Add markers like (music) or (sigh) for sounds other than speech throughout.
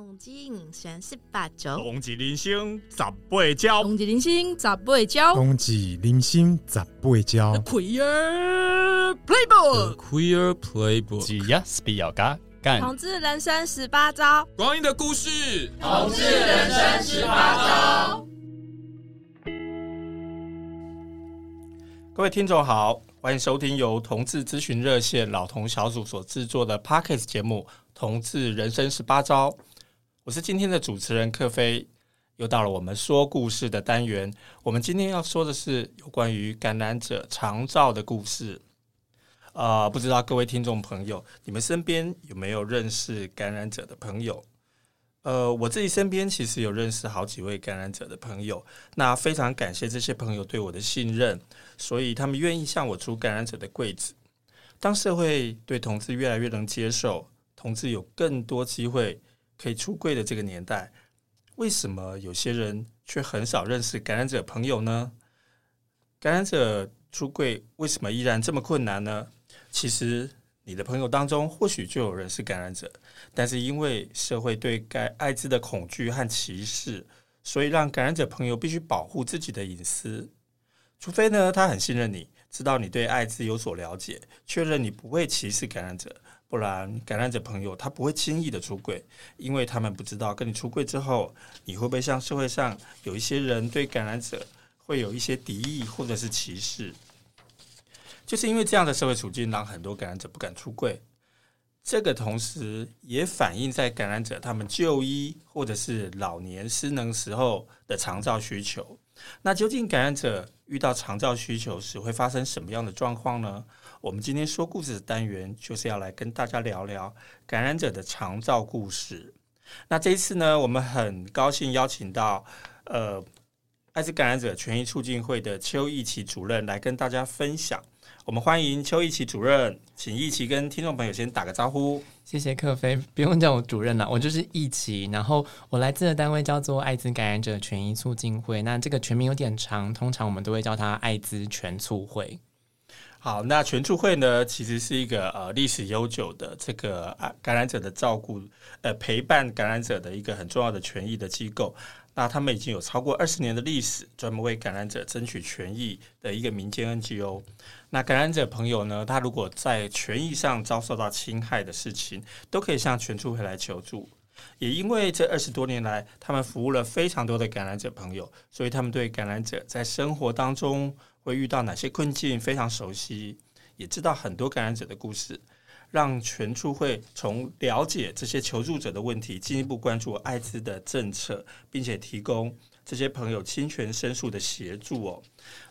统计人生十八招，统计人生十八招，统计人生十八招，统计人生十八招。Queer Playbook，The Queer Playbook，只要是比较嘎干。统计人生十八招，光阴的故事，统计人生十八招。各位听众好，欢迎收听由同志咨询热线老同小组所制作的 Podcast 节目《同志人生十八招》。我是今天的主持人克菲，又到了我们说故事的单元。我们今天要说的是有关于感染者常照的故事。呃，不知道各位听众朋友，你们身边有没有认识感染者的朋友？呃，我自己身边其实有认识好几位感染者的朋友，那非常感谢这些朋友对我的信任，所以他们愿意向我出感染者的柜子。当社会对同志越来越能接受，同志有更多机会。可以出柜的这个年代，为什么有些人却很少认识感染者朋友呢？感染者出柜为什么依然这么困难呢？其实你的朋友当中或许就有人是感染者，但是因为社会对该艾滋的恐惧和歧视，所以让感染者朋友必须保护自己的隐私。除非呢，他很信任你，知道你对艾滋有所了解，确认你不会歧视感染者。不然，感染者朋友他不会轻易的出柜，因为他们不知道跟你出柜之后，你会不会像社会上有一些人对感染者会有一些敌意或者是歧视。就是因为这样的社会处境，让很多感染者不敢出柜。这个同时也反映在感染者他们就医或者是老年失能时候的长照需求。那究竟感染者遇到长照需求时会发生什么样的状况呢？我们今天说故事的单元就是要来跟大家聊聊感染者的长照故事。那这一次呢，我们很高兴邀请到呃艾滋感染者权益促进会的邱奕琪主任来跟大家分享。我们欢迎邱奕琪主任，请奕琪跟听众朋友先打个招呼。谢谢克飞，不用叫我主任了，我就是奕琪。然后我来自的单位叫做艾滋感染者权益促进会，那这个全名有点长，通常我们都会叫它艾滋全促会。好，那全促会呢，其实是一个呃历史悠久的这个啊感染者的照顾呃陪伴感染者的一个很重要的权益的机构。那他们已经有超过二十年的历史，专门为感染者争取权益的一个民间 NGO。那感染者朋友呢，他如果在权益上遭受到侵害的事情，都可以向权促会来求助。也因为这二十多年来，他们服务了非常多的感染者朋友，所以他们对感染者在生活当中。会遇到哪些困境？非常熟悉，也知道很多感染者的故事，让全促会从了解这些求助者的问题，进一步关注艾滋的政策，并且提供这些朋友侵权申诉的协助哦。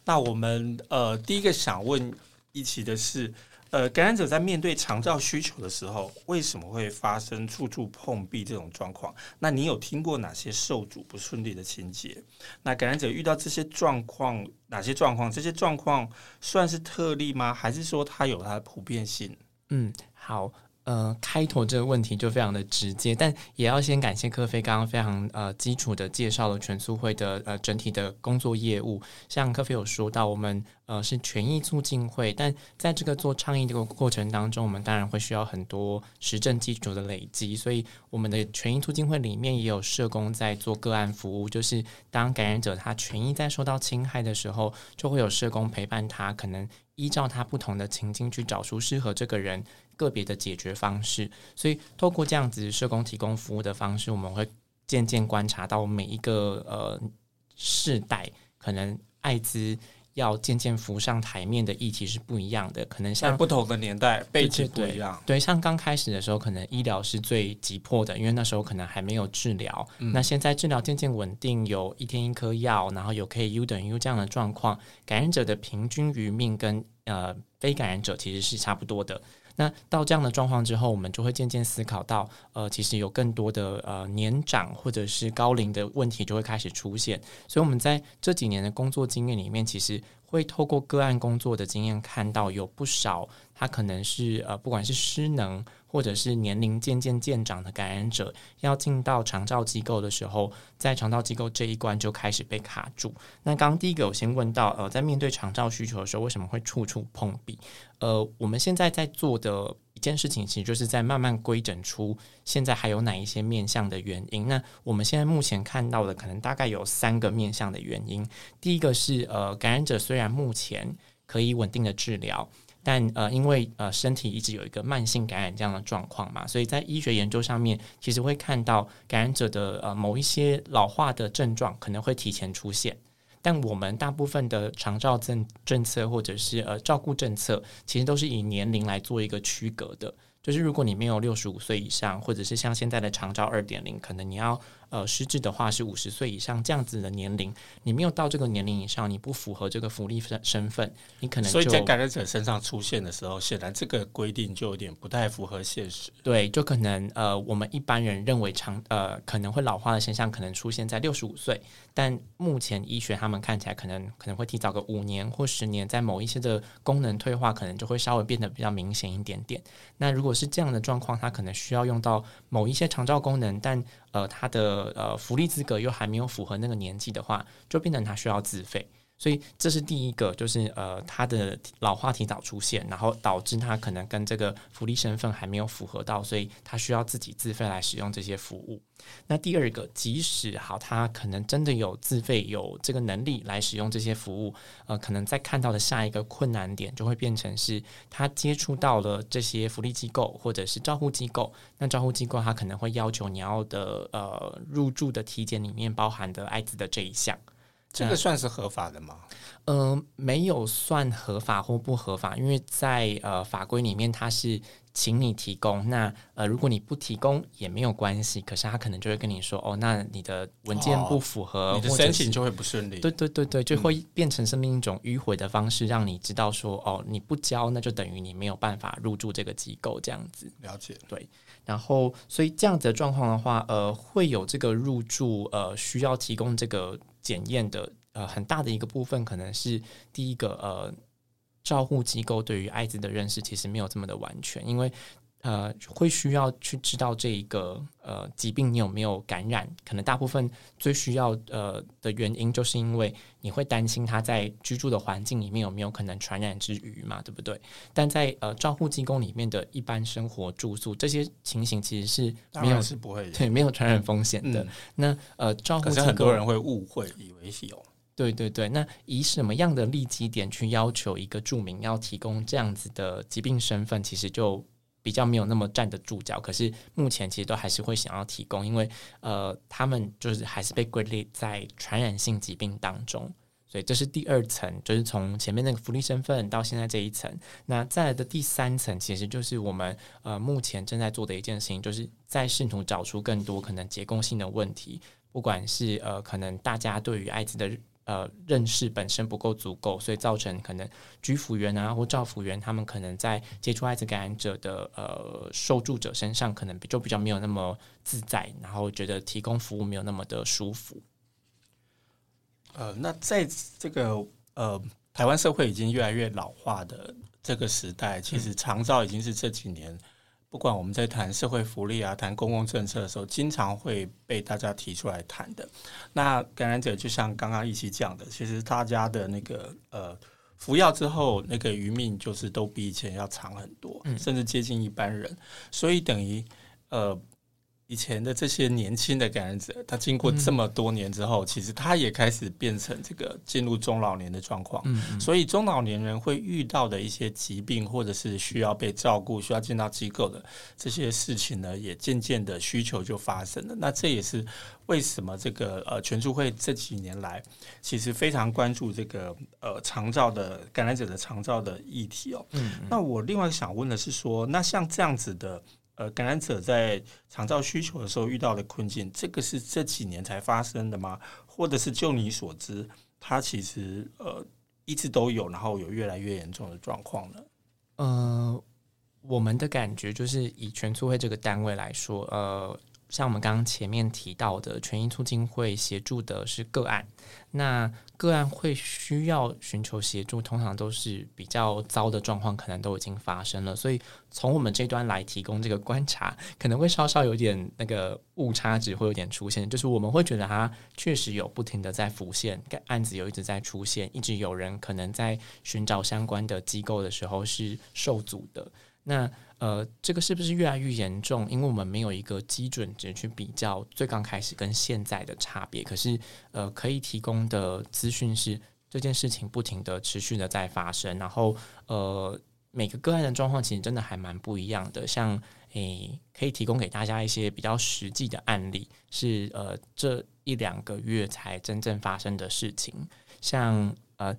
那我们呃，第一个想问一起的是。呃，感染者在面对长照需求的时候，为什么会发生处处碰壁这种状况？那你有听过哪些受阻不顺利的情节？那感染者遇到这些状况，哪些状况？这些状况算是特例吗？还是说它有它的普遍性？嗯，好。呃，开头这个问题就非常的直接，但也要先感谢科菲刚刚非常呃基础的介绍了全促会的呃整体的工作业务。像科菲有说到，我们呃是权益促进会，但在这个做倡议这个过程当中，我们当然会需要很多实证基础的累积，所以我们的权益促进会里面也有社工在做个案服务，就是当感染者他权益在受到侵害的时候，就会有社工陪伴他，可能依照他不同的情境去找出适合这个人。个别的解决方式，所以透过这样子社工提供服务的方式，我们会渐渐观察到每一个呃世代，可能艾滋要渐渐浮上台面的议题是不一样的。可能像不同的年代背景不一样，对，像刚开始的时候，可能医疗是最急迫的，因为那时候可能还没有治疗。嗯、那现在治疗渐渐稳定，有一天一颗药，然后有可以 U 等于 U 这样的状况，感染者的平均余命跟呃非感染者其实是差不多的。那到这样的状况之后，我们就会渐渐思考到，呃，其实有更多的呃年长或者是高龄的问题就会开始出现。所以我们在这几年的工作经验里面，其实会透过个案工作的经验，看到有不少他可能是呃，不管是失能。或者是年龄渐渐渐长的感染者，要进到长照机构的时候，在长照机构这一关就开始被卡住。那刚刚第一个，我先问到，呃，在面对长照需求的时候，为什么会处处碰壁？呃，我们现在在做的一件事情，其实就是在慢慢规整出现在还有哪一些面向的原因。那我们现在目前看到的，可能大概有三个面向的原因。第一个是呃，感染者虽然目前可以稳定的治疗，但呃，因为呃身体一直有一个慢性感染这样的状况嘛，所以在医学研究上面，其实会看到感染者的呃某一些老化的症状可能会提前出现。但我们大部分的长照政政策或者是呃照顾政策，其实都是以年龄来做一个区隔的。就是如果你没有六十五岁以上，或者是像现在的长照二点零，可能你要。呃，失智的话是五十岁以上这样子的年龄，你没有到这个年龄以上，你不符合这个福利身身份，你可能就所以在感染者身上出现的时候，显然这个规定就有点不太符合现实。对，就可能呃，我们一般人认为长呃可能会老化的现象，可能出现在六十五岁，但目前医学他们看起来可能可能会提早个五年或十年，在某一些的功能退化，可能就会稍微变得比较明显一点点。那如果是这样的状况，它可能需要用到某一些长照功能，但呃，他的呃福利资格又还没有符合那个年纪的话，就变成他需要自费。所以这是第一个，就是呃他的老化提早出现，然后导致他可能跟这个福利身份还没有符合到，所以他需要自己自费来使用这些服务。那第二个，即使好，他可能真的有自费有这个能力来使用这些服务，呃，可能在看到的下一个困难点就会变成是他接触到了这些福利机构或者是照护机构，那照护机构他可能会要求你要的呃入住的体检里面包含的艾滋的这一项。这个算是合法的吗？呃，没有算合法或不合法，因为在呃法规里面，它是请你提供。那呃，如果你不提供也没有关系，可是他可能就会跟你说，哦，那你的文件不符合，哦、你的申请就会不顺利。对对对对，就会变成是另一种迂回的方式，让你知道说，哦，你不交，那就等于你没有办法入住这个机构这样子。了解。对，然后所以这样子的状况的话，呃，会有这个入住呃需要提供这个。检验的呃很大的一个部分，可能是第一个呃，照护机构对于艾滋的认识其实没有这么的完全，因为呃会需要去知道这一个呃疾病你有没有感染，可能大部分最需要呃的原因，就是因为你会担心他在居住的环境里面有没有可能传染之余嘛，对不对？但在呃照护机构里面的一般生活住宿这些情形，其实是没有是不会对没有传染风险的。嗯、那呃照护机构很多人会误会以为是有，对对对。那以什么样的立基点去要求一个住民要提供这样子的疾病身份，其实就。比较没有那么站得住脚，可是目前其实都还是会想要提供，因为呃，他们就是还是被归类在传染性疾病当中，所以这是第二层，就是从前面那个福利身份到现在这一层，那再来的第三层，其实就是我们呃目前正在做的一件事情，就是在试图找出更多可能结构性的问题，不管是呃可能大家对于艾滋的。呃，认识本身不够足够，所以造成可能居服员啊或照服员，他们可能在接触艾滋感染者的呃受助者身上，可能就比较没有那么自在，然后觉得提供服务没有那么的舒服。呃，那在这个呃台湾社会已经越来越老化的这个时代，其实长照已经是这几年。不管我们在谈社会福利啊，谈公共政策的时候，经常会被大家提出来谈的。那感染者就像刚刚一起讲的，其实大家的那个呃服药之后，那个余命就是都比以前要长很多，甚至接近一般人。所以等于呃。以前的这些年轻的感染者，他经过这么多年之后，嗯、其实他也开始变成这个进入中老年的状况。所以中老年人会遇到的一些疾病，或者是需要被照顾、需要进到机构的这些事情呢，也渐渐的需求就发生了。那这也是为什么这个呃全助会这几年来其实非常关注这个呃长照的感染者的长照的议题哦。那我另外想问的是说，那像这样子的。呃，感染者在长照需求的时候遇到的困境，这个是这几年才发生的吗？或者是就你所知，它其实呃一直都有，然后有越来越严重的状况呢？呃，我们的感觉就是以全促会这个单位来说，呃。像我们刚刚前面提到的，权益促进会协助的是个案，那个案会需要寻求协助，通常都是比较糟的状况，可能都已经发生了。所以从我们这端来提供这个观察，可能会稍稍有点那个误差值会有点出现，就是我们会觉得它确实有不停的在浮现，案子有一直在出现，一直有人可能在寻找相关的机构的时候是受阻的。那呃，这个是不是越来越严重？因为我们没有一个基准值去比较最刚开始跟现在的差别。可是呃，可以提供的资讯是这件事情不停的持续的在发生，然后呃，每个个案的状况其实真的还蛮不一样的。像诶，可以提供给大家一些比较实际的案例，是呃这一两个月才真正发生的事情，像呃。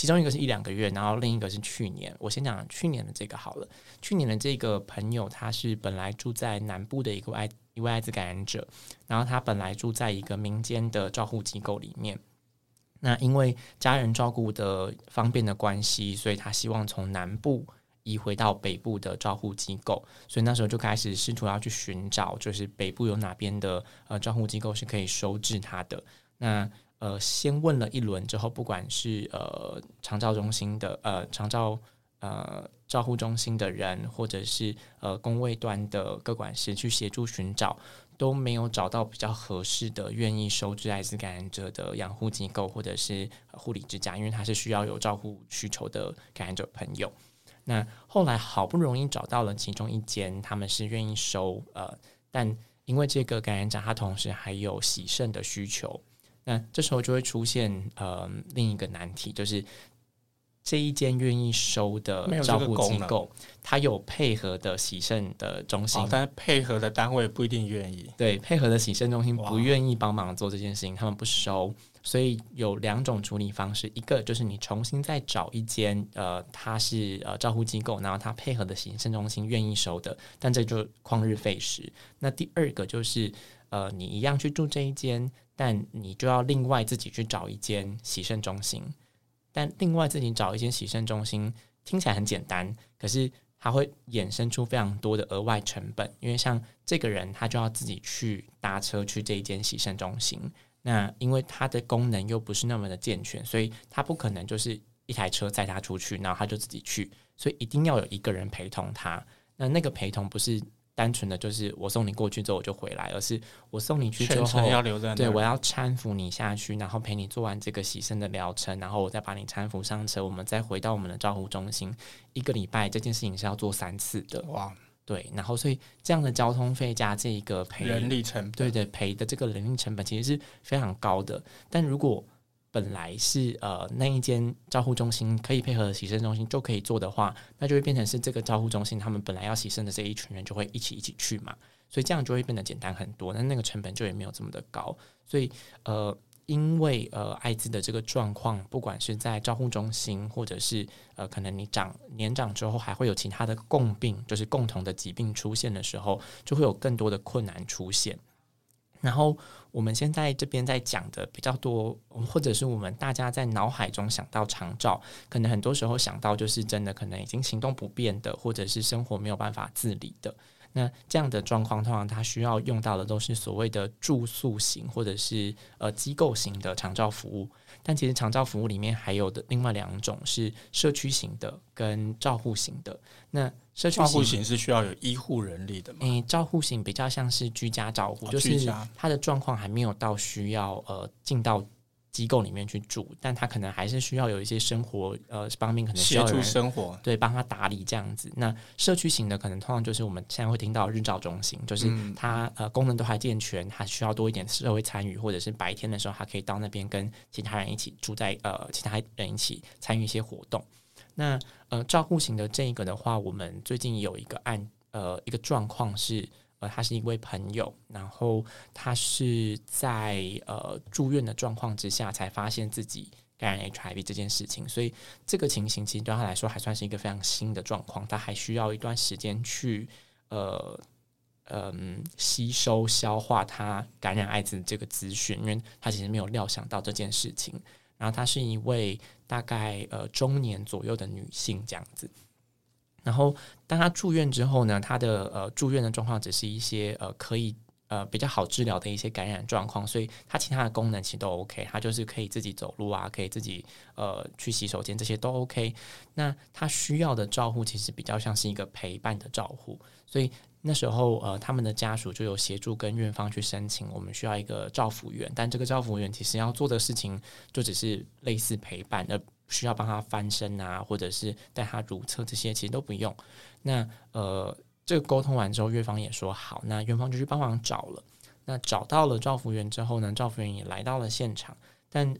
其中一个是一两个月，然后另一个是去年。我先讲去年的这个好了。去年的这个朋友，他是本来住在南部的一个艾一位艾滋感染者，然后他本来住在一个民间的照护机构里面。那因为家人照顾的方便的关系，所以他希望从南部移回到北部的照护机构。所以那时候就开始试图要去寻找，就是北部有哪边的呃照护机构是可以收治他的。那呃，先问了一轮之后，不管是呃长照中心的呃长照呃照护中心的人，或者是呃工位端的各管师去协助寻找，都没有找到比较合适的愿意收治艾滋感染者的养护机构或者是护理之家，因为他是需要有照护需求的感染者朋友。那后来好不容易找到了其中一间，他们是愿意收呃，但因为这个感染者他同时还有洗肾的需求。那这时候就会出现呃另一个难题，就是这一间愿意收的照顾机构，它有配合的洗肾的中心，哦，但配合的单位不一定愿意。对，配合的洗肾中心不愿意帮忙做这件事情，他们不收。所以有两种处理方式，一个就是你重新再找一间呃，它是呃照护机构，然后它配合的洗肾中心愿意收的，但这就旷日费时。那第二个就是呃，你一样去住这一间。但你就要另外自己去找一间洗肾中心，但另外自己找一间洗肾中心听起来很简单，可是它会衍生出非常多的额外成本，因为像这个人他就要自己去搭车去这一间洗肾中心，那因为它的功能又不是那么的健全，所以他不可能就是一台车载他出去，然后他就自己去，所以一定要有一个人陪同他，那那个陪同不是。单纯的就是我送你过去之后我就回来，而是我送你去之后要留在，对，我要搀扶你下去，然后陪你做完这个洗肾的疗程，然后我再把你搀扶上车，我们再回到我们的照护中心。一个礼拜这件事情是要做三次的，哇，对，然后所以这样的交通费加这一个赔人力成本，对对，赔的这个人力成本其实是非常高的，但如果本来是呃那一间照护中心可以配合洗肾中心就可以做的话，那就会变成是这个照护中心他们本来要洗肾的这一群人就会一起一起去嘛，所以这样就会变得简单很多，那那个成本就也没有这么的高。所以呃，因为呃艾滋的这个状况，不管是在照护中心，或者是呃可能你长年长之后还会有其他的共病，就是共同的疾病出现的时候，就会有更多的困难出现。然后我们现在这边在讲的比较多，或者是我们大家在脑海中想到长照，可能很多时候想到就是真的可能已经行动不便的，或者是生活没有办法自理的。那这样的状况，通常它需要用到的都是所谓的住宿型或者是呃机构型的长照服务。但其实长照服务里面还有的另外两种是社区型的跟照护型的。那社区照护型是需要有医护人力的吗？诶，照护型比较像是居家照护，哦、就是他的状况还没有到需要呃进到。机构里面去住，但他可能还是需要有一些生活呃方面可能需要协助生活，对，帮他打理这样子。那社区型的可能通常就是我们现在会听到日照中心，就是它呃功能都还健全，还需要多一点社会参与，或者是白天的时候还可以到那边跟其他人一起住在呃其他人一起参与一些活动。那呃照顾型的这一个的话，我们最近有一个案呃一个状况是。呃，他是一位朋友，然后他是在呃住院的状况之下才发现自己感染 HIV 这件事情，所以这个情形其实对他来说还算是一个非常新的状况，他还需要一段时间去呃嗯吸收消化他感染艾滋这个资讯，因为他其实没有料想到这件事情。然后她是一位大概呃中年左右的女性，这样子。然后，当他住院之后呢，他的呃住院的状况只是一些呃可以呃比较好治疗的一些感染状况，所以他其他的功能其实都 OK，他就是可以自己走路啊，可以自己呃去洗手间，这些都 OK。那他需要的照护其实比较像是一个陪伴的照护，所以那时候呃他们的家属就有协助跟院方去申请，我们需要一个照护员，但这个照护员其实要做的事情就只是类似陪伴而。需要帮他翻身啊，或者是带他如厕这些，其实都不用。那呃，这个沟通完之后，院方也说好，那院方就去帮忙找了。那找到了赵福元之后呢，赵福元也来到了现场，但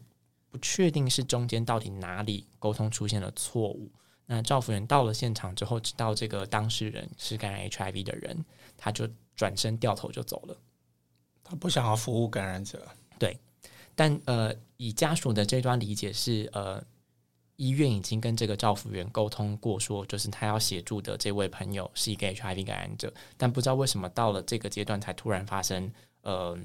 不确定是中间到底哪里沟通出现了错误。那赵福元到了现场之后，知道这个当事人是感染 HIV 的人，他就转身掉头就走了。他不想要服务感染者，对。但呃，以家属的这段理解是，呃，医院已经跟这个照服员沟通过，说就是他要协助的这位朋友是一个 HIV 感染者，但不知道为什么到了这个阶段才突然发生，呃，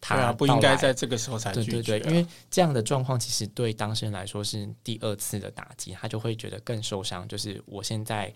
他、啊、不应该在这个时候才拒绝、啊、对对对，因为这样的状况其实对当事人来说是第二次的打击，他就会觉得更受伤。就是我现在。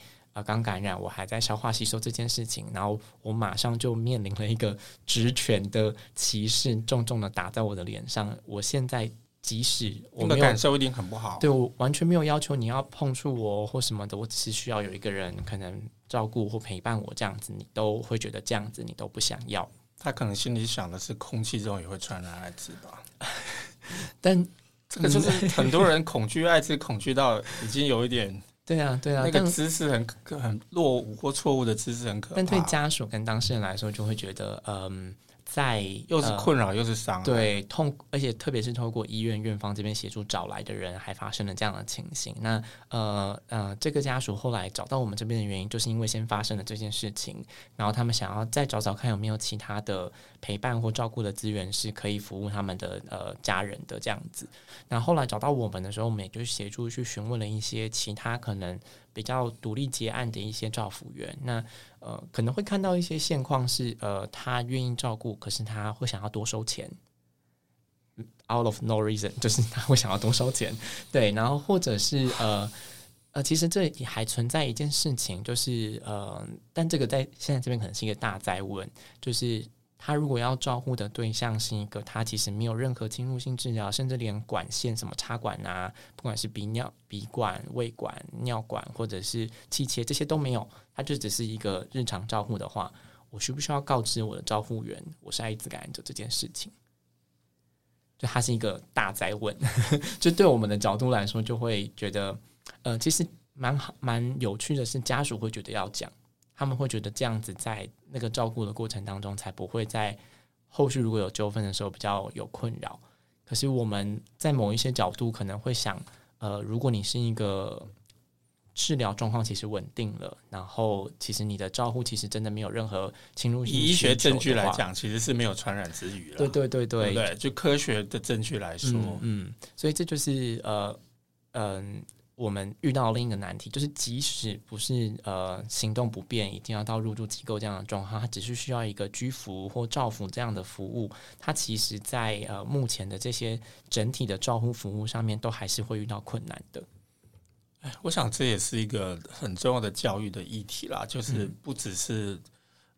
刚感染，我还在消化吸收这件事情，然后我马上就面临了一个职权的歧视，重重的打在我的脸上。我现在即使我的感受一定很不好，对，我完全没有要求你要碰触我或什么的，我只是需要有一个人可能照顾或陪伴我这样子，你都会觉得这样子你都不想要。他可能心里想的是，空气中也会传染艾滋吧？(laughs) 但这个就是很多人恐惧艾滋，恐惧到已经有一点。对啊，对啊，那个姿势很很落伍或错误的姿势很可怕。但对家属跟当事人来说，就会觉得，嗯。在又是困扰又是伤、呃，对痛，而且特别是透过医院院方这边协助找来的人，还发生了这样的情形。那呃呃，这个家属后来找到我们这边的原因，就是因为先发生了这件事情，然后他们想要再找找看有没有其他的陪伴或照顾的资源是可以服务他们的呃家人的这样子。那后来找到我们的时候，我们也就协助去询问了一些其他可能比较独立结案的一些照服员。那呃，可能会看到一些现况是，呃，他愿意照顾，可是他会想要多收钱，out of no reason，(laughs) 就是他会想要多收钱，对，然后或者是呃呃，其实这里还存在一件事情，就是呃，但这个在现在这边可能是一个大灾问，就是。他如果要照顾的对象是一个他其实没有任何侵入性治疗，甚至连管线什么插管啊，不管是鼻尿、鼻管、胃管、尿管或者是气切这些都没有，他就只是一个日常照护的话，我需不需要告知我的照护员我是艾滋感染者这件事情？就他是一个大哉问，(laughs) 就对我们的角度来说，就会觉得呃，其实蛮好蛮有趣的是，家属会觉得要讲。他们会觉得这样子在那个照顾的过程当中，才不会在后续如果有纠纷的时候比较有困扰。可是我们在某一些角度可能会想，呃，如果你是一个治疗状况其实稳定了，然后其实你的照护其实真的没有任何侵入性，以医学证据来讲，其实是没有传染之余了。对对对对，对，就科学的证据来说，嗯，嗯，所以这就是呃，嗯。我们遇到另一个难题，就是即使不是呃行动不便，一定要到入住机构这样的状况，它只是需要一个居服或照服这样的服务，它其实在呃目前的这些整体的照护服务上面，都还是会遇到困难的。哎，我想这也是一个很重要的教育的议题啦，就是不只是、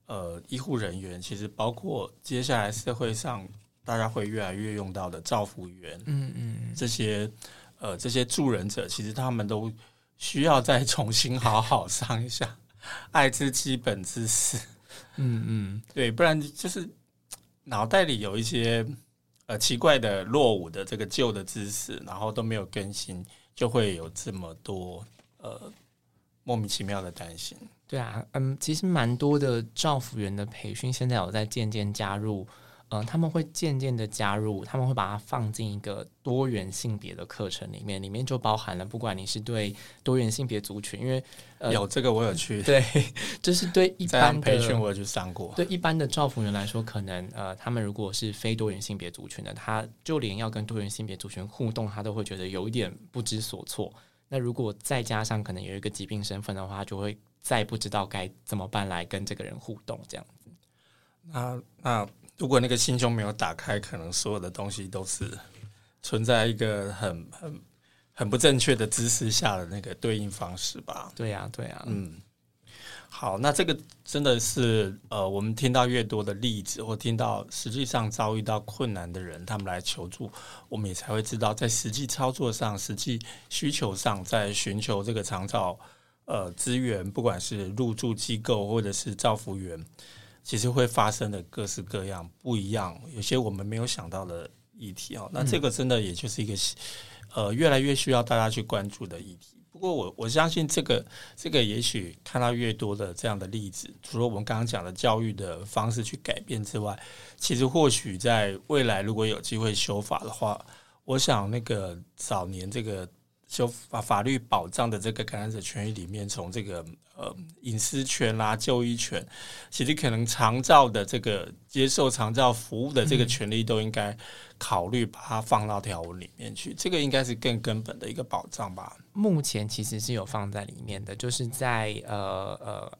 嗯、呃医护人员，其实包括接下来社会上大家会越来越用到的照护员，嗯嗯，这些。呃，这些助人者其实他们都需要再重新好好上一下爱之基本知识，嗯嗯，对，不然就是脑袋里有一些呃奇怪的落伍的这个旧的知识，然后都没有更新，就会有这么多呃莫名其妙的担心。对啊，嗯，其实蛮多的照服员的培训现在有在渐渐加入。嗯，他们会渐渐的加入，他们会把它放进一个多元性别的课程里面，里面就包含了不管你是对多元性别族群，因为、呃、有这个我有去，(laughs) 对，就是对 (laughs) 一般培训我有去上过，对一般的照服员来说，可能呃，他们如果是非多元性别族群的，他就连要跟多元性别族群互动，他都会觉得有一点不知所措。那如果再加上可能有一个疾病身份的话，就会再不知道该怎么办来跟这个人互动，这样子。那那。如果那个心胸没有打开，可能所有的东西都是存在一个很很很不正确的姿势下的那个对应方式吧？对呀，对呀，嗯。好，那这个真的是呃，我们听到越多的例子，或听到实际上遭遇到困难的人，他们来求助，我们也才会知道，在实际操作上、实际需求上，在寻求这个长照呃资源，不管是入住机构或者是照服员。其实会发生的各式各样不一样，有些我们没有想到的议题哦。那这个真的也就是一个呃越来越需要大家去关注的议题。不过我我相信这个这个也许看到越多的这样的例子，除了我们刚刚讲的教育的方式去改变之外，其实或许在未来如果有机会修法的话，我想那个早年这个。就法法律保障的这个感染者权益里面，从这个呃隐私权啦、啊、就医权，其实可能长照的这个接受长照服务的这个权利，都应该考虑把它放到条文里面去。这个应该是更根本的一个保障吧。目前其实是有放在里面的，就是在呃呃。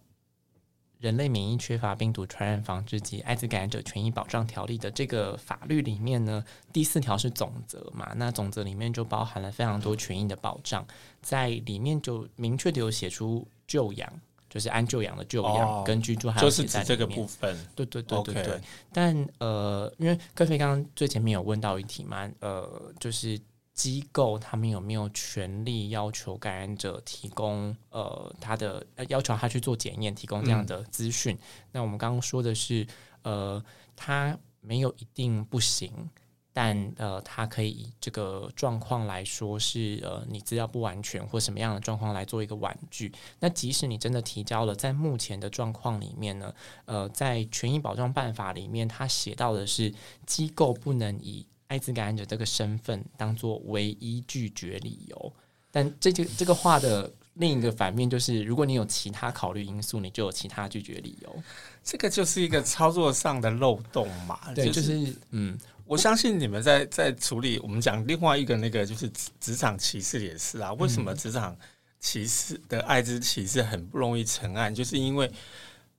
人类免疫缺乏病毒传染防治及艾滋感染者权益保障条例的这个法律里面呢，第四条是总则嘛，那总则里面就包含了非常多权益的保障，在里面就明确的有写出救养，就是安就养的就养、哦、跟居住，还有就是指这个部分，对对对对对。但呃，因为各位刚刚最前面有问到一题嘛，呃，就是。机构他们有没有权利要求感染者提供呃他的要求他去做检验，提供这样的资讯？那我们刚刚说的是呃他没有一定不行，但呃他可以以这个状况来说是呃你资料不完全或什么样的状况来做一个婉拒。那即使你真的提交了，在目前的状况里面呢，呃在权益保障办法里面，他写到的是机构不能以艾滋感染者这个身份当做唯一拒绝理由，但这就这个话的另一个反面就是，如果你有其他考虑因素，你就有其他拒绝理由。这个就是一个操作上的漏洞嘛？对，就是嗯，我相信你们在在处理我们讲另外一个那个就是职场歧视也是啊。为什么职场歧视的艾滋歧视很不容易成案？就是因为。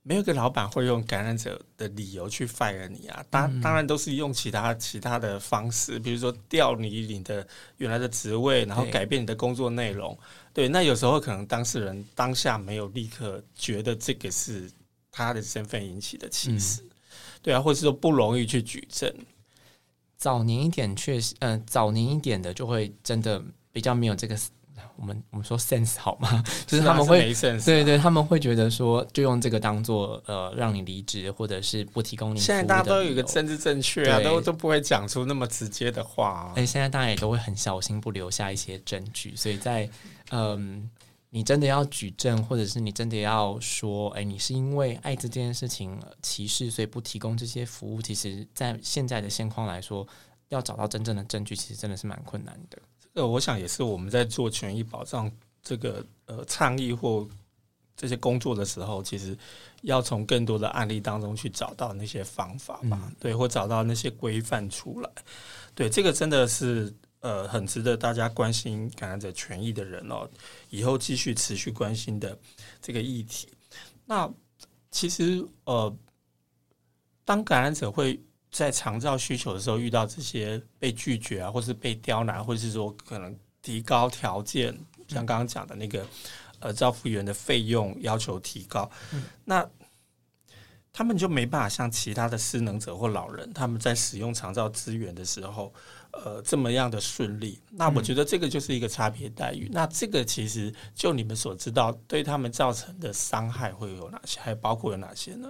没有一个老板会用感染者的理由去 fire 你啊，当当然都是用其他其他的方式，比如说调你你的原来的职位，然后改变你的工作内容。对，那有时候可能当事人当下没有立刻觉得这个是他的身份引起的歧视，对啊，或者是说不容易去举证。早年一点确实，嗯，早年一点的就会真的比较没有这个。我们我们说 sense 好吗？(laughs) 就是他们会，对对，他们会觉得说，就用这个当做呃，让你离职，或者是不提供你。现在大家都有一个政治正确啊，都都不会讲出那么直接的话啊。哎，现在大家也都会很小心，不留下一些证据。所以在嗯，你真的要举证，或者是你真的要说，哎，你是因为艾滋这件事情歧视，所以不提供这些服务。其实，在现在的现况来说，要找到真正的证据，其实真的是蛮困难的。呃，我想也是我们在做权益保障这个呃倡议或这些工作的时候，其实要从更多的案例当中去找到那些方法嘛，嗯、对，或找到那些规范出来。对，这个真的是呃很值得大家关心感染者权益的人哦，以后继续持续关心的这个议题。那其实呃，当感染者会。在长照需求的时候，遇到这些被拒绝啊，或是被刁难，或者是说可能提高条件，像刚刚讲的那个呃，照服员的费用要求提高，嗯、那他们就没办法像其他的失能者或老人，他们在使用长照资源的时候，呃，这么样的顺利。那我觉得这个就是一个差别待遇。嗯、那这个其实就你们所知道，对他们造成的伤害会有哪些？还包括有哪些呢？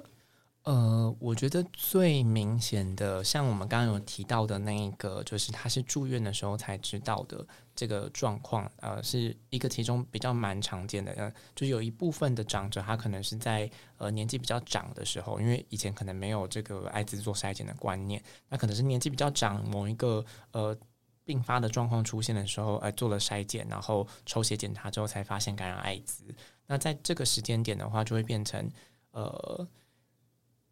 呃，我觉得最明显的，像我们刚刚有提到的那一个，就是他是住院的时候才知道的这个状况，呃，是一个其中比较蛮常见的，呃，就有一部分的长者，他可能是在呃年纪比较长的时候，因为以前可能没有这个艾滋做筛检的观念，那可能是年纪比较长，某一个呃并发的状况出现的时候，呃，做了筛检，然后抽血检查之后才发现感染艾滋，那在这个时间点的话，就会变成呃。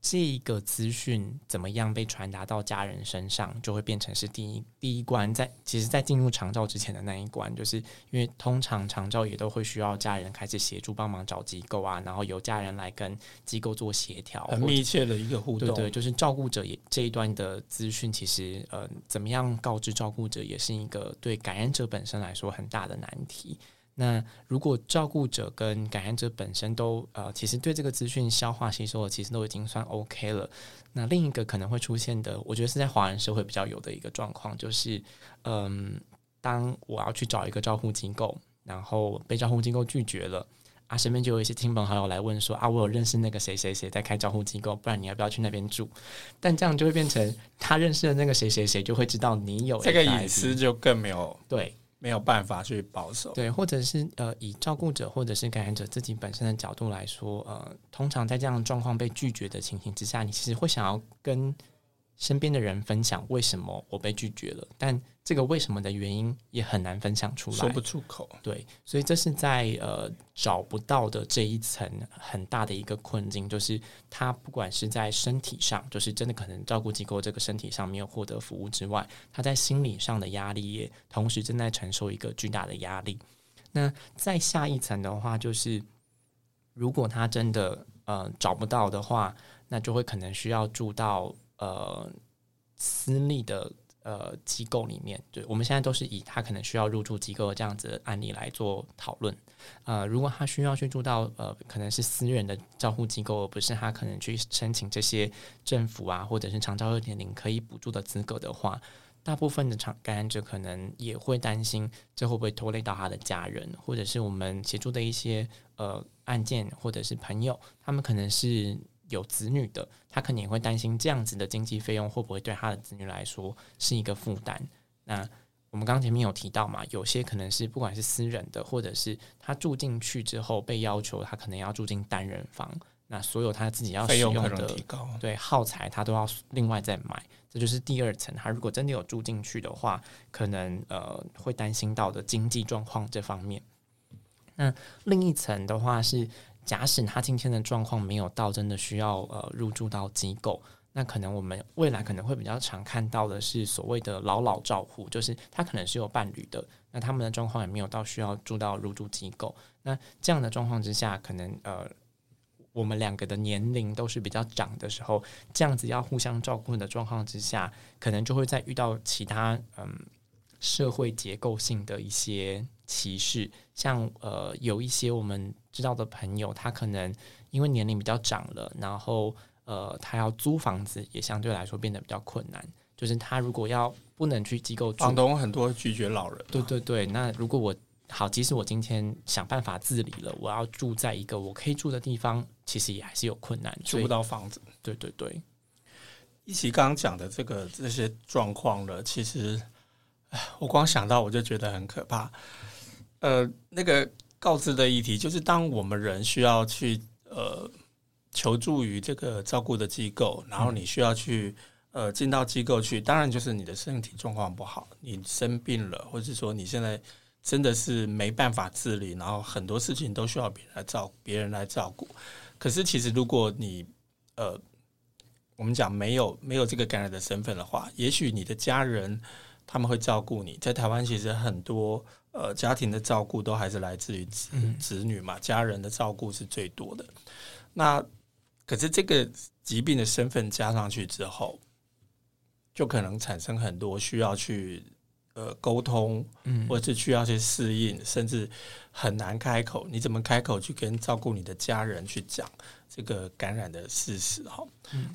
这个资讯怎么样被传达到家人身上，就会变成是第一第一关在。在其实，在进入长照之前的那一关，就是因为通常长照也都会需要家人开始协助帮忙找机构啊，然后由家人来跟机构做协调，很密切的一个互动。对对，就是照顾者也这一段的资讯，其实呃，怎么样告知照顾者，也是一个对感染者本身来说很大的难题。那如果照顾者跟感染者本身都呃，其实对这个资讯消化吸收的，其实都已经算 OK 了。那另一个可能会出现的，我觉得是在华人社会比较有的一个状况，就是嗯，当我要去找一个照护机构，然后被照护机构拒绝了，啊，身边就有一些亲朋好友来问说啊，我有认识那个谁谁谁在开照护机构，不然你要不要去那边住？但这样就会变成他认识的那个谁谁谁就会知道你有这个隐私，就更没有对没有办法去保守。对，或者是呃，以照顾者或者是感染者自己本身的角度来说，呃，通常在这样状况被拒绝的情形之下，你其实会想要跟身边的人分享为什么我被拒绝了，但。这个为什么的原因也很难分享出来，说不出口。对，所以这是在呃找不到的这一层很大的一个困境，就是他不管是在身体上，就是真的可能照顾机构这个身体上没有获得服务之外，他在心理上的压力也同时正在承受一个巨大的压力。那再下一层的话，就是如果他真的呃找不到的话，那就会可能需要住到呃私立的。呃，机构里面，对，我们现在都是以他可能需要入住机构这样子的案例来做讨论。呃，如果他需要去住到呃，可能是私人的照护机构，而不是他可能去申请这些政府啊，或者是长照二点零可以补助的资格的话，大部分的长感染者可能也会担心，这会不会拖累到他的家人，或者是我们协助的一些呃案件，或者是朋友，他们可能是。有子女的，他可能也会担心这样子的经济费用会不会对他的子女来说是一个负担。那我们刚刚前面有提到嘛，有些可能是不管是私人的，或者是他住进去之后被要求他可能要住进单人房，那所有他自己要使用的对耗材，他都要另外再买。这就是第二层，他如果真的有住进去的话，可能呃会担心到的经济状况这方面。那另一层的话是。假使他今天的状况没有到真的需要呃入住到机构，那可能我们未来可能会比较常看到的是所谓的老老照护，就是他可能是有伴侣的，那他们的状况也没有到需要住到入住机构。那这样的状况之下，可能呃我们两个的年龄都是比较长的时候，这样子要互相照顾的状况之下，可能就会在遇到其他嗯社会结构性的一些歧视，像呃有一些我们。知道的朋友，他可能因为年龄比较长了，然后呃，他要租房子也相对来说变得比较困难。就是他如果要不能去机构住，房东很多拒绝老人。对对对，那如果我好，即使我今天想办法自理了，我要住在一个我可以住的地方，其实也还是有困难，租不到房子。对对对，一起刚刚讲的这个这些状况了，其实，我光想到我就觉得很可怕。呃，那个。告知的议题就是，当我们人需要去呃求助于这个照顾的机构，然后你需要去呃进到机构去，当然就是你的身体状况不好，你生病了，或者说你现在真的是没办法自理，然后很多事情都需要别人来照别人来照顾。可是其实如果你呃我们讲没有没有这个感染的身份的话，也许你的家人他们会照顾你。在台湾其实很多。呃，家庭的照顾都还是来自于子子女嘛，家人的照顾是最多的。那可是这个疾病的身份加上去之后，就可能产生很多需要去呃沟通，或者是需要去适应，甚至很难开口。你怎么开口去跟照顾你的家人去讲这个感染的事实？哈，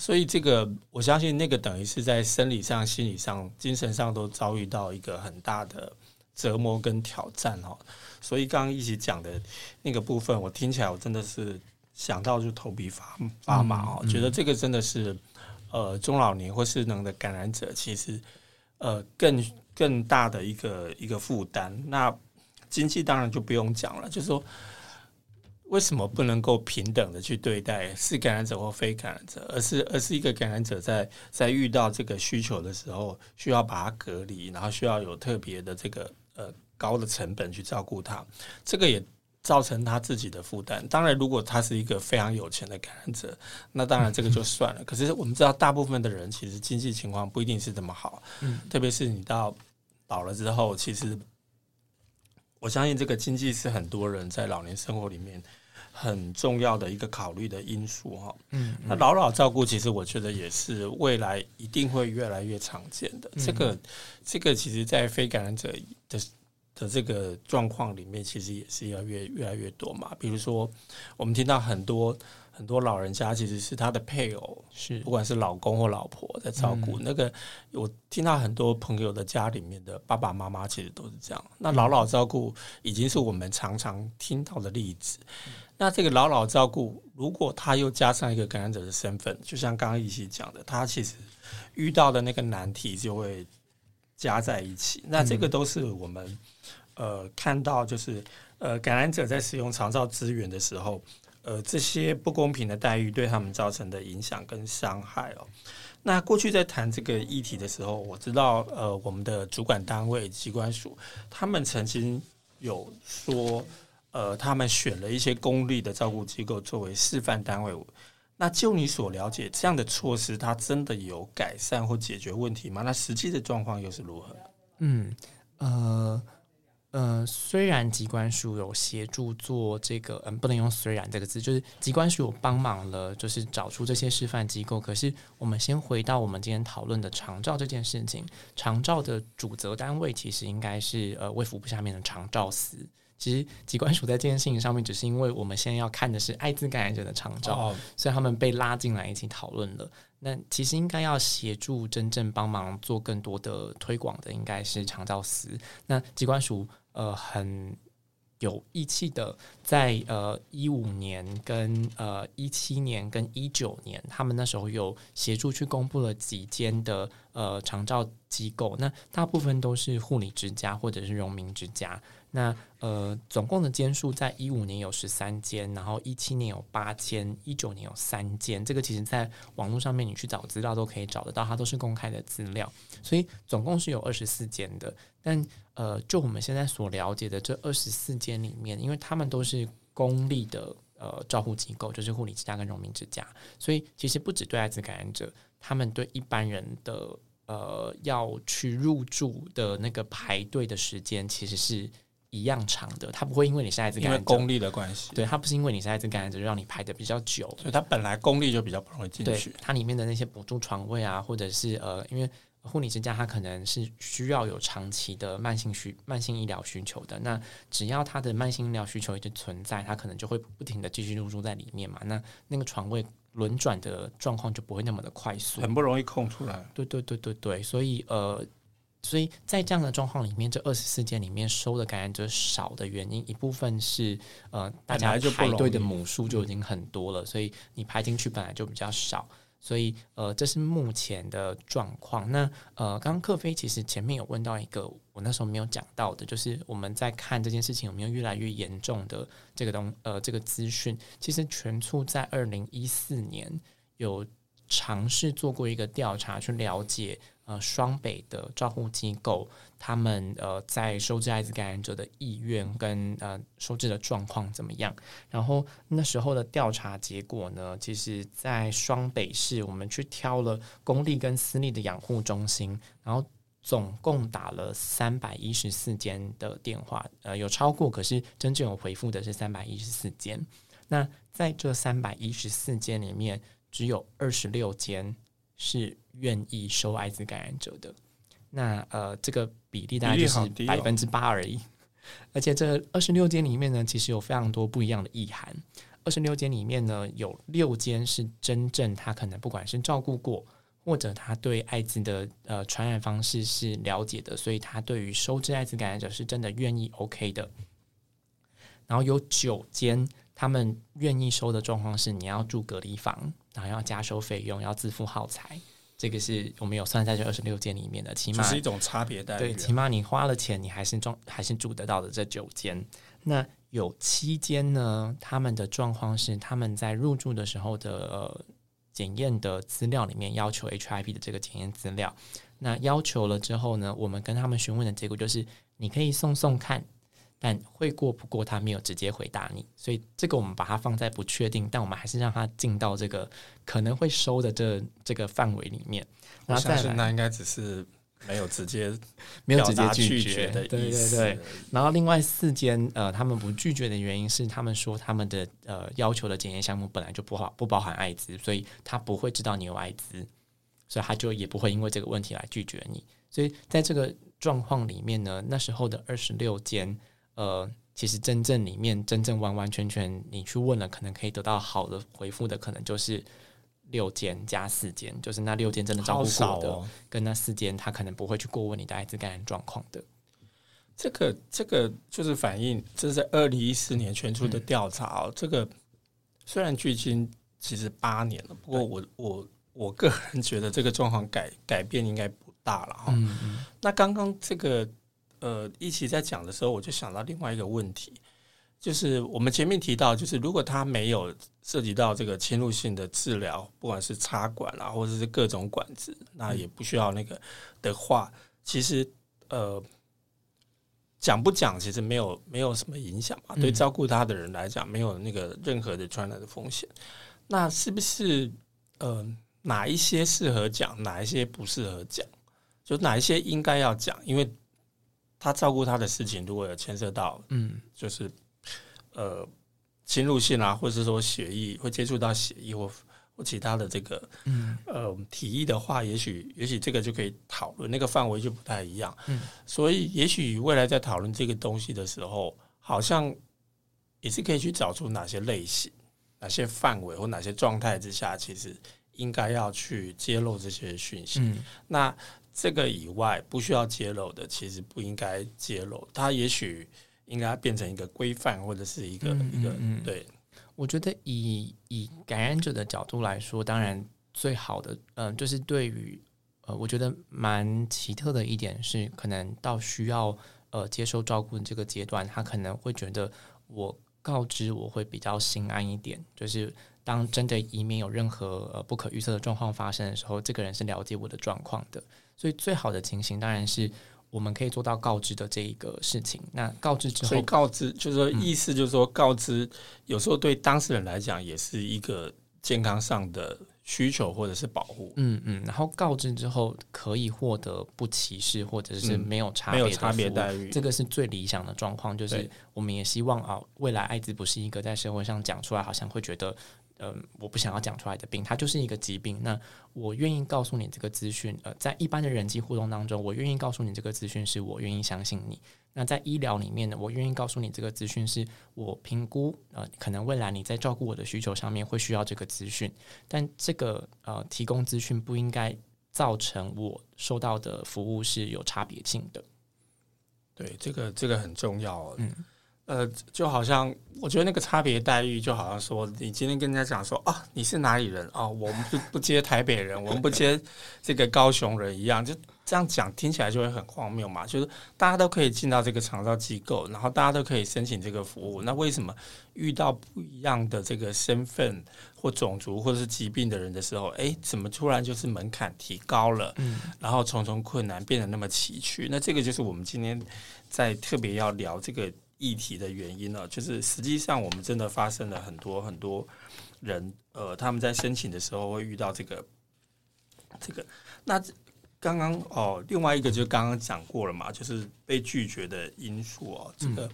所以这个我相信，那个等于是在生理上、心理上、精神上都遭遇到一个很大的。折磨跟挑战哦，所以刚刚一起讲的那个部分，我听起来我真的是想到就头皮发发麻哦，觉得这个真的是呃中老年或是能的感染者，其实呃更更大的一个一个负担。那经济当然就不用讲了，就是说为什么不能够平等的去对待是感染者或非感染者，而是而是一个感染者在在遇到这个需求的时候，需要把它隔离，然后需要有特别的这个。呃，高的成本去照顾他，这个也造成他自己的负担。当然，如果他是一个非常有钱的感染者，那当然这个就算了。(laughs) 可是我们知道，大部分的人其实经济情况不一定是这么好。嗯，特别是你到老了之后，其实我相信这个经济是很多人在老年生活里面很重要的一个考虑的因素哈。嗯，那老老照顾其实我觉得也是未来一定会越来越常见的。这个这个其实，在非感染者。的的这个状况里面，其实也是要越越来越多嘛。比如说，我们听到很多很多老人家其实是他的配偶，是不管是老公或老婆在照顾。嗯、那个我听到很多朋友的家里面的爸爸妈妈其实都是这样。那老老照顾已经是我们常常听到的例子。嗯、那这个老老照顾，如果他又加上一个感染者的身份，就像刚刚一起讲的，他其实遇到的那个难题就会加在一起。那这个都是我们、呃看到，就是呃感染者在使用长照资源的时候。呃，这些不公平的待遇对他们造成的影响跟伤害哦。那过去在谈这个议题的时候，我知道，呃，我们的主管单位机关署，他们曾经有说，呃，他们选了一些公立的照顾机构作为示范单位。那就你所了解，这样的措施，它真的有改善或解决问题吗？那实际的状况又是如何？嗯，呃。呃，虽然机关署有协助做这个，嗯，不能用“虽然”这个字，就是机关署有帮忙了，就是找出这些示范机构。可是，我们先回到我们今天讨论的长照这件事情，长照的主责单位其实应该是呃卫福部下面的长照司。其实疾管署在这件事情上面，只是因为我们现在要看的是艾滋感染者的长照，哦、所以他们被拉进来一起讨论了。那其实应该要协助真正帮忙做更多的推广的，应该是长照司。那机关署。呃，很有义气的，在呃一五年跟呃一七年跟一九年，他们那时候有协助去公布了几间的呃长照机构，那大部分都是护理之家或者是荣民之家。那呃，总共的间数在一五年有十三间，然后一七年有八间，一九年有三间。这个其实在网络上面你去找资料都可以找得到，它都是公开的资料。所以总共是有二十四间的。但呃，就我们现在所了解的这二十四间里面，因为他们都是公立的呃照护机构，就是护理之家跟荣民之家，所以其实不止对艾滋感染者，他们对一般人的呃要去入住的那个排队的时间其实是。一样长的，它不会因为你是艾滋感染者，因为公立的关系，对，它不是因为你是艾滋感染者就让你排的比较久，所以它本来功力就比较不容易进去。它里面的那些补助床位啊，或者是呃，因为护理之家它可能是需要有长期的慢性需慢性医疗需求的，那只要它的慢性医疗需求一直存在，它可能就会不停的继续入住在里面嘛，那那个床位轮转的状况就不会那么的快速，很不容易空出来。对对对对对，所以呃。所以在这样的状况里面，这二十四件里面收的感染者少的原因，一部分是呃大家排队的母数就已经很多了，所以你排进去本来就比较少，所以呃这是目前的状况。那呃刚刚克菲其实前面有问到一个我那时候没有讲到的，就是我们在看这件事情有没有越来越严重的这个东呃这个资讯，其实全促在二零一四年有尝试做过一个调查去了解。呃，双北的照护机构，他们呃在收治艾滋感染者的意愿跟呃收治的状况怎么样？然后那时候的调查结果呢，其实，在双北市，我们去挑了公立跟私立的养护中心，然后总共打了三百一十四间的电话，呃，有超过，可是真正有回复的是三百一十四间。那在这三百一十四间里面，只有二十六间。是愿意收艾滋感染者的，那呃，这个比例大概就是百分之八而已。而且这二十六间里面呢，其实有非常多不一样的意涵。二十六间里面呢，有六间是真正他可能不管是照顾过，或者他对艾滋的呃传染方式是了解的，所以他对于收治艾滋感染者是真的愿意 OK 的。然后有九间。他们愿意收的状况是，你要住隔离房，然后要加收费用，要自付耗材。这个是我们有算在这二十六间里面的，起码是一种差别待遇。对，起码你花了钱，你还是装还是住得到的这九间。那有七间呢？他们的状况是，他们在入住的时候的呃检验的资料里面要求 HIP 的这个检验资料。那要求了之后呢，我们跟他们询问的结果就是，你可以送送看。但会过不过，他没有直接回答你，所以这个我们把它放在不确定，但我们还是让他进到这个可能会收的这这个范围里面。然后再来，那应该只是没有直接没有直接拒绝的意思。对对对。然后另外四间呃，他们不拒绝的原因是，他们说他们的呃要求的检验项目本来就不好不包含艾滋，所以他不会知道你有艾滋，所以他就也不会因为这个问题来拒绝你。所以在这个状况里面呢，那时候的二十六间。呃，其实真正里面真正完完全全你去问了，可能可以得到好的回复的，可能就是六间加四间，就是那六间真的照顾过的，哦、跟那四间他可能不会去过问你的艾滋感染状况的。这个这个就是反映，这是在二零一四年全出的调查哦。嗯、这个虽然距今其实八年了，不过我我我个人觉得这个状况改改变应该不大了哈。嗯嗯，那刚刚这个。呃，一起在讲的时候，我就想到另外一个问题，就是我们前面提到，就是如果他没有涉及到这个侵入性的治疗，不管是插管啊，或者是各种管子，那也不需要那个的话，其实呃，讲不讲其实没有没有什么影响嘛。对照顾他的人来讲，没有那个任何的传染的风险。那是不是呃，哪一些适合讲，哪一些不适合讲？就哪一些应该要讲？因为他照顾他的事情，如果有牵涉到，嗯，就是呃侵入性啊，或者是说血液会接触到血液或或其他的这个，嗯呃体液的话，也许也许这个就可以讨论，那个范围就不太一样。嗯，所以也许未来在讨论这个东西的时候，好像也是可以去找出哪些类型、哪些范围或哪些状态之下，其实应该要去揭露这些讯息。嗯，那。这个以外不需要揭露的，其实不应该揭露。它也许应该变成一个规范，或者是一个嗯嗯嗯一个对。我觉得以以感染者的角度来说，当然最好的嗯、呃，就是对于呃，我觉得蛮奇特的一点是，可能到需要呃接受照顾的这个阶段，他可能会觉得我告知我会比较心安一点，就是当真的以免有任何呃不可预测的状况发生的时候，这个人是了解我的状况的。所以最好的情形当然是我们可以做到告知的这一个事情。那告知之后，所以告知就是说意思就是说告知，有时候对当事人来讲也是一个健康上的需求或者是保护。嗯嗯。然后告知之后可以获得不歧视或者是没有差别、嗯、没有差别待遇，这个是最理想的状况。就是我们也希望啊，未来艾滋不是一个在社会上讲出来好像会觉得。嗯，我不想要讲出来的病，它就是一个疾病。那我愿意告诉你这个资讯。呃，在一般的人际互动当中，我愿意告诉你这个资讯，是我愿意相信你。那在医疗里面呢，我愿意告诉你这个资讯，是我评估呃，可能未来你在照顾我的需求上面会需要这个资讯。但这个呃，提供资讯不应该造成我收到的服务是有差别性的。对，这个这个很重要。嗯。呃，就好像我觉得那个差别待遇，就好像说你今天跟人家讲说啊，你是哪里人啊？我们不不接台北人，我们不接这个高雄人一样，就这样讲听起来就会很荒谬嘛。就是大家都可以进到这个长照机构，然后大家都可以申请这个服务，那为什么遇到不一样的这个身份或种族或者是疾病的人的时候，哎，怎么突然就是门槛提高了？嗯，然后重重困难变得那么崎岖？那这个就是我们今天在特别要聊这个。议题的原因呢，就是实际上我们真的发生了很多很多人，呃，他们在申请的时候会遇到这个这个。那刚刚哦，另外一个就刚刚讲过了嘛，就是被拒绝的因素哦。这个，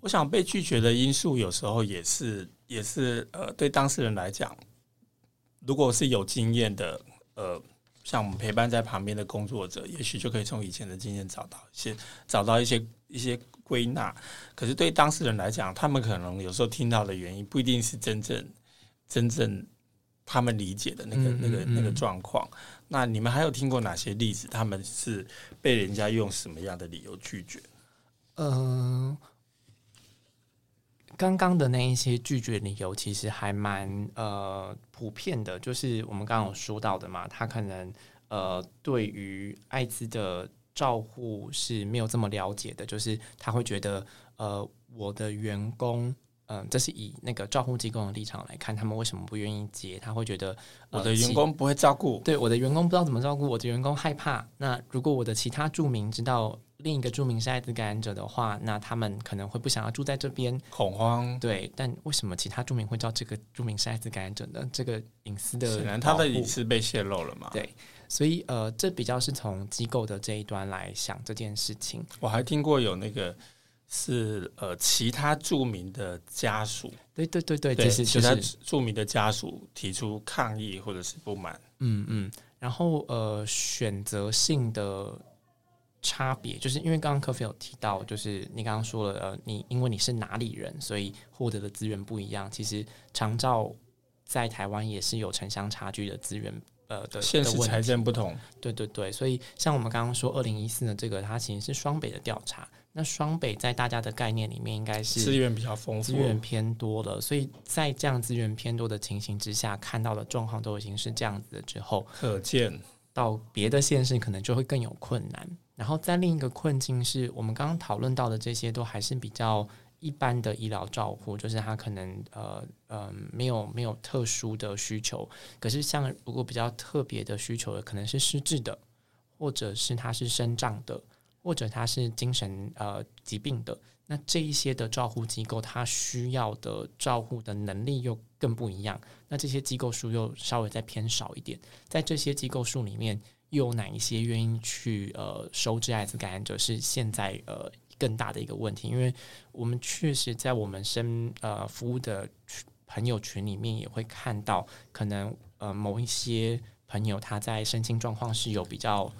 我想被拒绝的因素有时候也是也是呃，对当事人来讲，如果是有经验的，呃，像我们陪伴在旁边的工作者，也许就可以从以前的经验找到一些找到一些一些。归纳，可是对当事人来讲，他们可能有时候听到的原因不一定是真正真正他们理解的那个、嗯、那个那个状况。那你们还有听过哪些例子？他们是被人家用什么样的理由拒绝？嗯、呃，刚刚的那一些拒绝理由其实还蛮呃普遍的，就是我们刚刚有说到的嘛，他可能呃对于艾滋的。照护是没有这么了解的，就是他会觉得，呃，我的员工，嗯、呃，这是以那个照护机构的立场来看，他们为什么不愿意接？他会觉得、呃、我的员工不会照顾，对，我的员工不知道怎么照顾，我的员工害怕。那如果我的其他住民知道另一个住民是艾滋感染者的话，那他们可能会不想要住在这边，恐慌。对，但为什么其他住民会知道这个住民是艾滋感染者呢？这个隐私的，显然他的隐私被泄露了嘛？对。所以，呃，这比较是从机构的这一端来想这件事情。我还听过有那个是呃其他著名的家属，对对对对，就是其他著名的家属提出抗议或者是不满。嗯嗯，然后呃选择性的差别，就是因为刚刚科菲有提到，就是你刚刚说了，呃，你因为你是哪里人，所以获得的资源不一样。其实长照在台湾也是有城乡差距的资源，呃的现实财政不同。对对对，所以像我们刚刚说二零一四的这个，它其实是双北的调查。那双北在大家的概念里面，应该是资源比较丰富，资源偏多的。所以在这样资源偏多的情形之下，看到的状况都已经是这样子的之后，可见到别的县市可能就会更有困难。然后在另一个困境是我们刚刚讨论到的这些都还是比较一般的医疗照护，就是他可能呃呃没有没有特殊的需求。可是像如果比较特别的需求的，可能是失智的，或者是他是身障的，或者他是精神呃疾病的，那这一些的照护机构，他需要的照护的能力又更不一样。那这些机构数又稍微再偏少一点，在这些机构数里面。又有哪一些愿意去呃收治艾滋感染者，是现在呃更大的一个问题，因为我们确实在我们身呃服务的朋友群里面也会看到，可能呃某一些朋友他在身心状况是有比较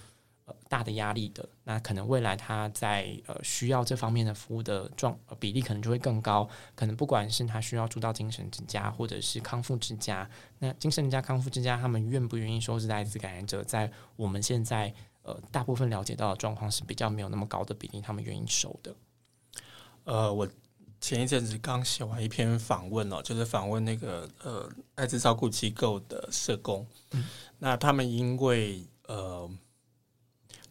呃。大的压力的，那可能未来他在呃需要这方面的服务的状比例可能就会更高，可能不管是他需要住到精神之家或者是康复之家，那精神之家、康复之家，他们愿不愿意收治艾滋感染者，在我们现在呃大部分了解到的状况是比较没有那么高的比例，他们愿意收的。呃，我前一阵子刚写完一篇访问哦，就是访问那个呃艾滋照顾机构的社工，嗯、那他们因为呃。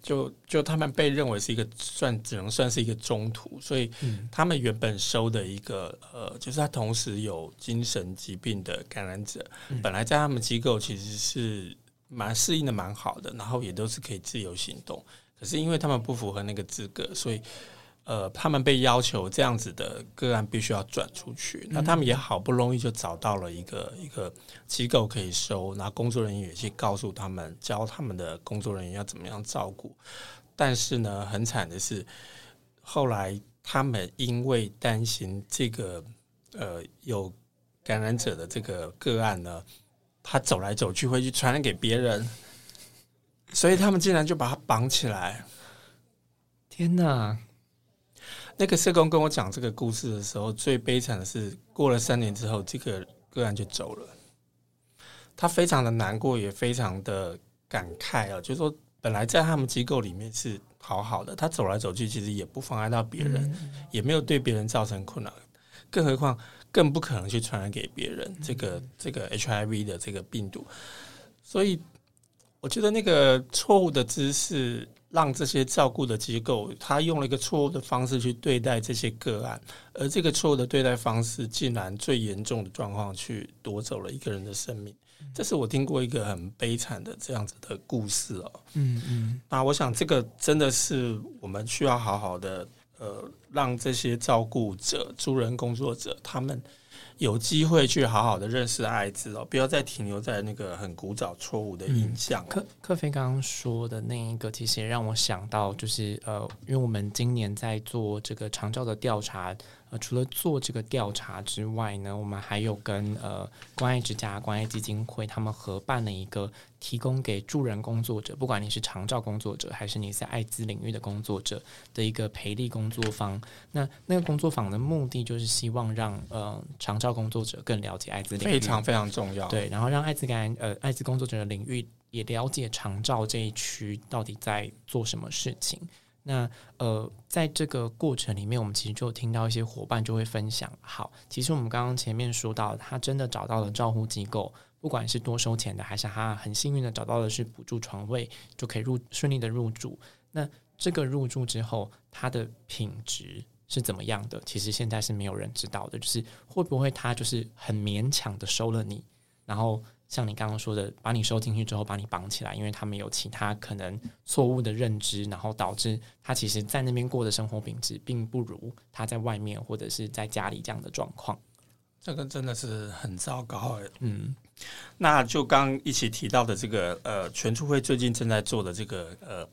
就就他们被认为是一个算只能算是一个中途，所以他们原本收的一个呃，就是他同时有精神疾病的感染者，本来在他们机构其实是蛮适应的蛮好的，然后也都是可以自由行动，可是因为他们不符合那个资格，所以。呃，他们被要求这样子的个案必须要转出去，那他们也好不容易就找到了一个一个机构可以收，然后工作人员也去告诉他们，教他们的工作人员要怎么样照顾。但是呢，很惨的是，后来他们因为担心这个呃有感染者的这个个案呢，他走来走去会去传染给别人，(laughs) 所以他们竟然就把他绑起来。天哪！那个社工跟我讲这个故事的时候，最悲惨的是过了三年之后，这个个案就走了。他非常的难过，也非常的感慨啊，就是说本来在他们机构里面是好好的，他走来走去，其实也不妨碍到别人，也没有对别人造成困扰，更何况更不可能去传染给别人这个这个 HIV 的这个病毒。所以我觉得那个错误的知识。让这些照顾的机构，他用了一个错误的方式去对待这些个案，而这个错误的对待方式，竟然最严重的状况去夺走了一个人的生命。这是我听过一个很悲惨的这样子的故事哦。嗯嗯，那我想这个真的是我们需要好好的呃，让这些照顾者、助人工作者他们。有机会去好好的认识艾滋哦，不要再停留在那个很古早错误的印象。柯柯菲刚刚说的那一个，其实也让我想到，就是呃，因为我们今年在做这个长照的调查。呃，除了做这个调查之外呢，我们还有跟呃关爱之家、关爱基金会他们合办了一个提供给助人工作者，不管你是长照工作者还是你在艾滋领域的工作者的一个培力工作坊。那那个工作坊的目的就是希望让呃长照工作者更了解艾滋领域，非常非常重要。对，然后让艾滋感染呃艾滋工作者的领域也了解长照这一区到底在做什么事情。那呃，在这个过程里面，我们其实就听到一些伙伴就会分享。好，其实我们刚刚前面说到，他真的找到了照护机构，不管是多收钱的，还是他很幸运的找到的是补助床位，就可以入顺利的入住。那这个入住之后，他的品质是怎么样的？其实现在是没有人知道的，就是会不会他就是很勉强的收了你，然后。像你刚刚说的，把你收进去之后，把你绑起来，因为他们有其他可能错误的认知，然后导致他其实在那边过的生活品质并不如他在外面或者是在家里这样的状况。这个真的是很糟糕。嗯，那就刚一起提到的这个呃，全促会最近正在做的这个呃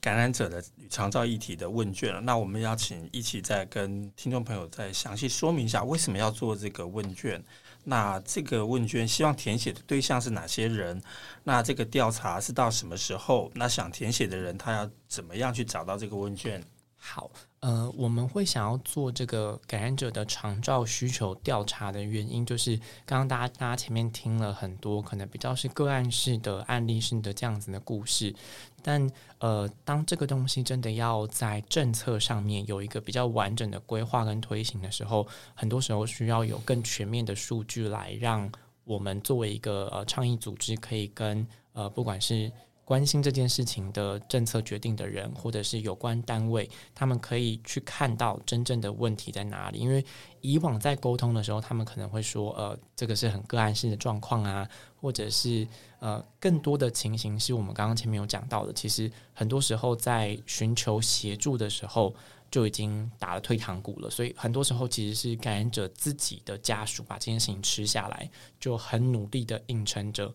感染者的与长照议题的问卷，那我们要请一起再跟听众朋友再详细说明一下，为什么要做这个问卷？那这个问卷希望填写的对象是哪些人？那这个调查是到什么时候？那想填写的人他要怎么样去找到这个问卷？好，呃，我们会想要做这个感染者的长照需求调查的原因，就是刚刚大家大家前面听了很多可能比较是个案式的案例式的这样子的故事，但呃，当这个东西真的要在政策上面有一个比较完整的规划跟推行的时候，很多时候需要有更全面的数据来让我们作为一个呃倡议组织，可以跟呃不管是。关心这件事情的政策决定的人，或者是有关单位，他们可以去看到真正的问题在哪里。因为以往在沟通的时候，他们可能会说：“呃，这个是很个案性的状况啊，或者是呃，更多的情形是我们刚刚前面有讲到的。其实很多时候在寻求协助的时候，就已经打了退堂鼓了。所以很多时候其实是感染者自己的家属把这件事情吃下来，就很努力的硬撑着。”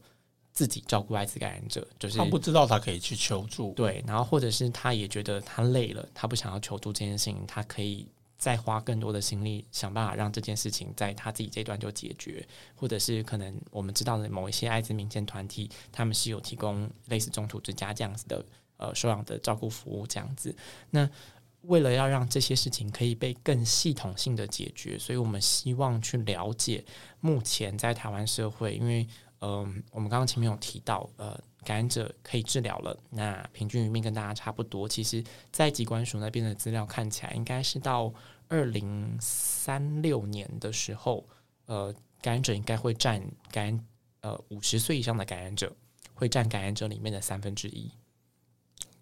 自己照顾艾滋感染者，就是他不知道他可以去求助，对，然后或者是他也觉得他累了，他不想要求助这件事情，他可以再花更多的心力想办法让这件事情在他自己这段就解决，或者是可能我们知道的某一些艾滋民间团体，他们是有提供类似中途之家这样子的呃收养的照顾服务这样子。那为了要让这些事情可以被更系统性的解决，所以我们希望去了解目前在台湾社会，因为。嗯，我们刚刚前面有提到，呃，感染者可以治疗了，那平均余命跟大家差不多。其实，在疾管署那边的资料看起来，应该是到二零三六年的时候，呃，感染者应该会占感染，呃，五十岁以上的感染者会占感染者里面的三分之一。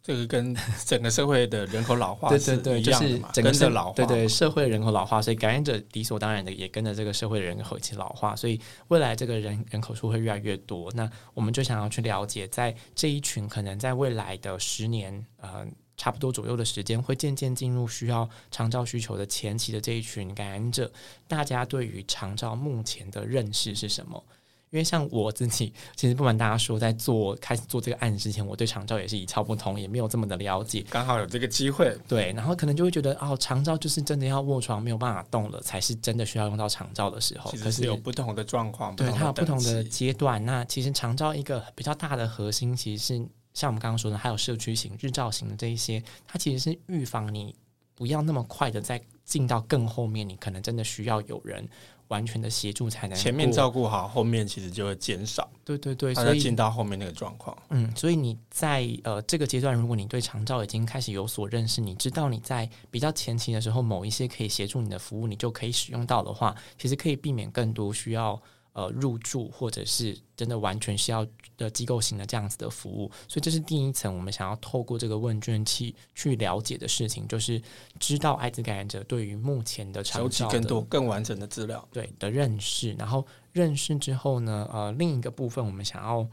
这个跟 (laughs) 整个社会的人口老化是对对对，就是整个老化，对对社会人口老化，所以感染者理所当然的也跟着这个社会的人口一起老化，所以未来这个人人口数会越来越多。那我们就想要去了解，在这一群可能在未来的十年，呃，差不多左右的时间，会渐渐进入需要长照需求的前期的这一群感染者，大家对于长照目前的认识是什么？因为像我自己，(laughs) 其实不瞒大家说，在做开始做这个案子之前，我对长照也是一窍不通，也没有这么的了解。刚好有这个机会，对，然后可能就会觉得，哦，长照就是真的要卧床没有办法动了，才是真的需要用到长照的时候。其实是有不同的状况，对，它有不同的阶段。那其实长照一个比较大的核心，其实是像我们刚刚说的，还有社区型、日照型的这一些，它其实是预防你不要那么快的再进到更后面，你可能真的需要有人。完全的协助才能前面照顾好，后面其实就会减少。对对对，所以进到后面那个状况。嗯，所以你在呃这个阶段，如果你对长照已经开始有所认识，你知道你在比较前期的时候，某一些可以协助你的服务，你就可以使用到的话，其实可以避免更多需要。呃，入住或者是真的完全需要的机构型的这样子的服务，所以这是第一层我们想要透过这个问卷去去了解的事情，就是知道艾滋感染者对于目前的长照的更多更完整的资料，对的认识。然后认识之后呢，呃，另一个部分我们想要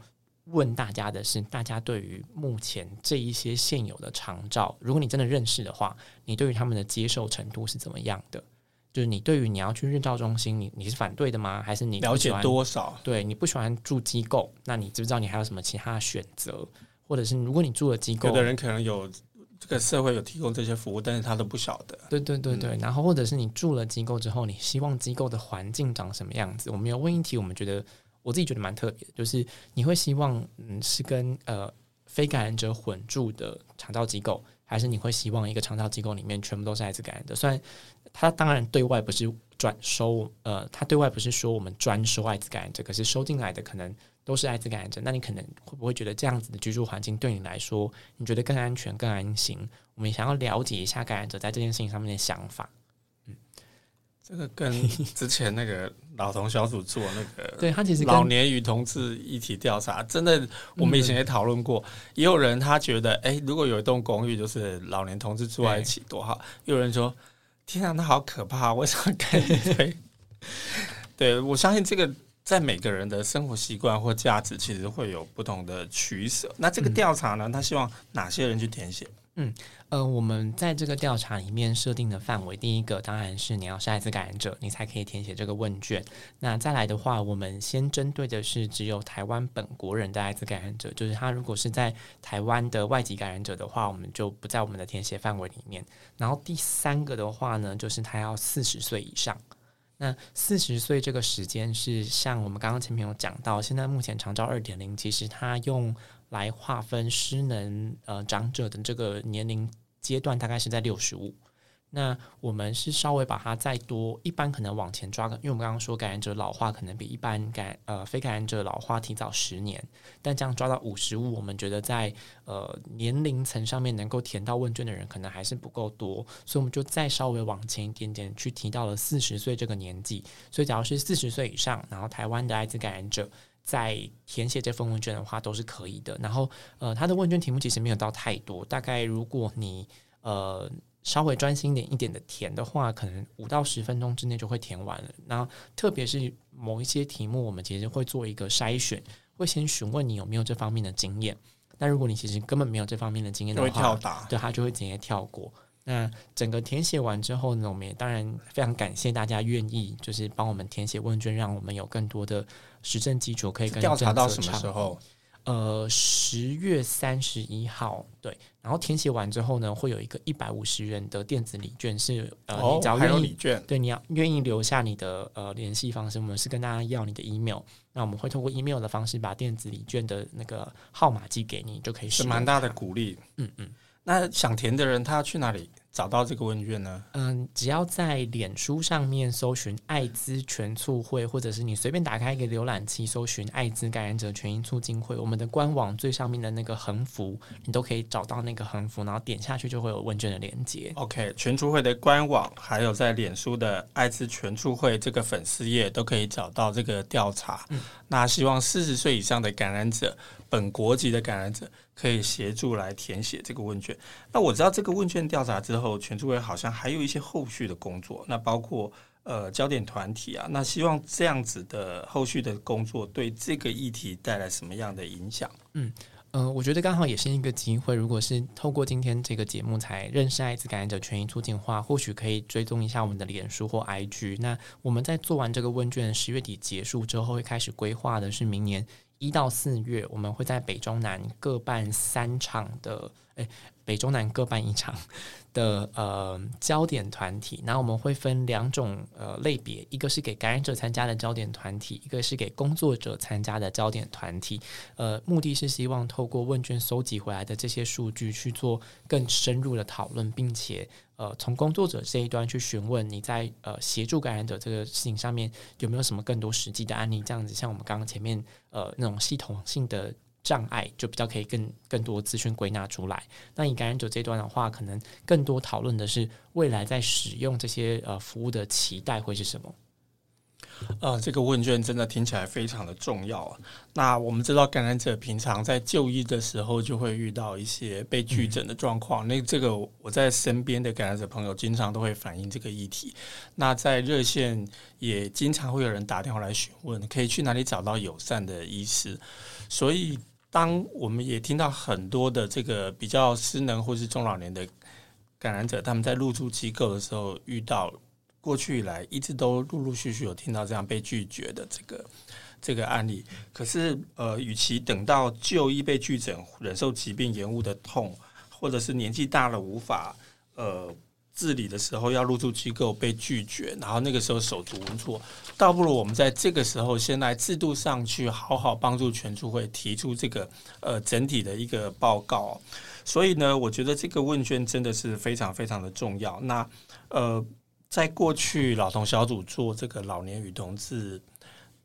问大家的是，大家对于目前这一些现有的长照，如果你真的认识的话，你对于他们的接受程度是怎么样的？就是你对于你要去日照中心，你你是反对的吗？还是你了解多少？对，你不喜欢住机构，那你知不知道你还有什么其他的选择？或者是如果你住了机构，有的人可能有这个社会有提供这些服务，但是他都不晓得。对对对对，嗯、然后或者是你住了机构之后，你希望机构的环境长什么样子？我们有问一题，我们觉得我自己觉得蛮特别的，就是你会希望嗯是跟呃非感染者混住的长照机构，还是你会希望一个长照机构里面全部都是艾滋感染的？虽然他当然对外不是转收，呃，他对外不是说我们专收艾滋感染者，可是收进来的可能都是艾滋感染者。那你可能会不会觉得这样子的居住环境对你来说，你觉得更安全、更安心？我们想要了解一下感染者在这件事情上面的想法。嗯，这个跟之前那个老同小组做那个，对他其实老年与同志一起调查，真的我们以前也讨论过。也有人他觉得，哎，如果有一栋公寓，就是老年同志住在一起多好。有人说。天啊，那好可怕！为什么跟一堆？(laughs) 对，我相信这个在每个人的生活习惯或价值，其实会有不同的取舍。那这个调查呢，他希望哪些人去填写？嗯，呃，我们在这个调查里面设定的范围，第一个当然是你要是艾滋感染者，你才可以填写这个问卷。那再来的话，我们先针对的是只有台湾本国人的艾滋感染者，就是他如果是在台湾的外籍感染者的话，我们就不在我们的填写范围里面。然后第三个的话呢，就是他要四十岁以上。那四十岁这个时间是像我们刚刚前面有讲到，现在目前长照二点零，其实他用。来划分失能呃长者的这个年龄阶段，大概是在六十五。那我们是稍微把它再多，一般可能往前抓个，因为我们刚刚说感染者老化可能比一般感呃非感染者老化提早十年，但这样抓到五十五，我们觉得在呃年龄层上面能够填到问卷的人可能还是不够多，所以我们就再稍微往前一点点去提到了四十岁这个年纪。所以假如是四十岁以上，然后台湾的艾滋感染者。在填写这份问卷的话，都是可以的。然后，呃，他的问卷题目其实没有到太多，大概如果你呃稍微专心点一点的填的话，可能五到十分钟之内就会填完了。然后，特别是某一些题目，我们其实会做一个筛选，会先询问你有没有这方面的经验。那如果你其实根本没有这方面的经验的话，会跳答，对，他就会直接跳过。那整个填写完之后呢，我们也当然非常感谢大家愿意就是帮我们填写问卷，让我们有更多的实证基础可以跟调查到什么时候？呃，十月三十一号，对。然后填写完之后呢，会有一个一百五十元的电子礼券，是呃，哦、你只要愿意，礼券，对，你要愿意留下你的呃联系方式，我们是跟大家要你的 email，那我们会通过 email 的方式把电子礼券的那个号码寄给你，就可以是蛮大的鼓励。嗯嗯。那想填的人，他要去哪里找到这个问卷呢？嗯，只要在脸书上面搜寻艾滋全促会，或者是你随便打开一个浏览器搜寻艾滋感染者权益促进会，我们的官网最上面的那个横幅，你都可以找到那个横幅，然后点下去就会有问卷的连接。OK，全促会的官网，还有在脸书的艾滋全促会这个粉丝页都可以找到这个调查。嗯，那希望四十岁以上的感染者，本国籍的感染者。可以协助来填写这个问卷。那我知道这个问卷调查之后，全助会好像还有一些后续的工作，那包括呃焦点团体啊。那希望这样子的后续的工作对这个议题带来什么样的影响？嗯嗯、呃，我觉得刚好也是一个机会。如果是透过今天这个节目才认识艾滋感染者权益促进会，或许可以追踪一下我们的脸书或 IG。那我们在做完这个问卷，十月底结束之后，会开始规划的是明年。一到四月，我们会在北中南各办三场的，诶，北中南各办一场的呃焦点团体。那我们会分两种呃类别，一个是给感染者参加的焦点团体，一个是给工作者参加的焦点团体。呃，目的是希望透过问卷搜集回来的这些数据去做更深入的讨论，并且。呃，从工作者这一端去询问你在呃协助感染者这个事情上面有没有什么更多实际的案例？这样子，像我们刚刚前面呃那种系统性的障碍，就比较可以更更多资讯归纳出来。那以感染者这段的话，可能更多讨论的是未来在使用这些呃服务的期待会是什么？呃，这个问卷真的听起来非常的重要啊。那我们知道，感染者平常在就医的时候就会遇到一些被拒诊的状况。嗯、那这个我在身边的感染者朋友经常都会反映这个议题。那在热线也经常会有人打电话来询问，可以去哪里找到友善的医师。所以，当我们也听到很多的这个比较失能或是中老年的感染者，他们在入住机构的时候遇到。过去以来，一直都陆陆续续有听到这样被拒绝的这个这个案例。可是，呃，与其等到就医被拒诊，忍受疾病延误的痛，或者是年纪大了无法呃自理的时候，要入住机构被拒绝，然后那个时候手足无措，倒不如我们在这个时候先来制度上去好好帮助全促会提出这个呃整体的一个报告。所以呢，我觉得这个问卷真的是非常非常的重要。那呃。在过去，老同小组做这个老年与同志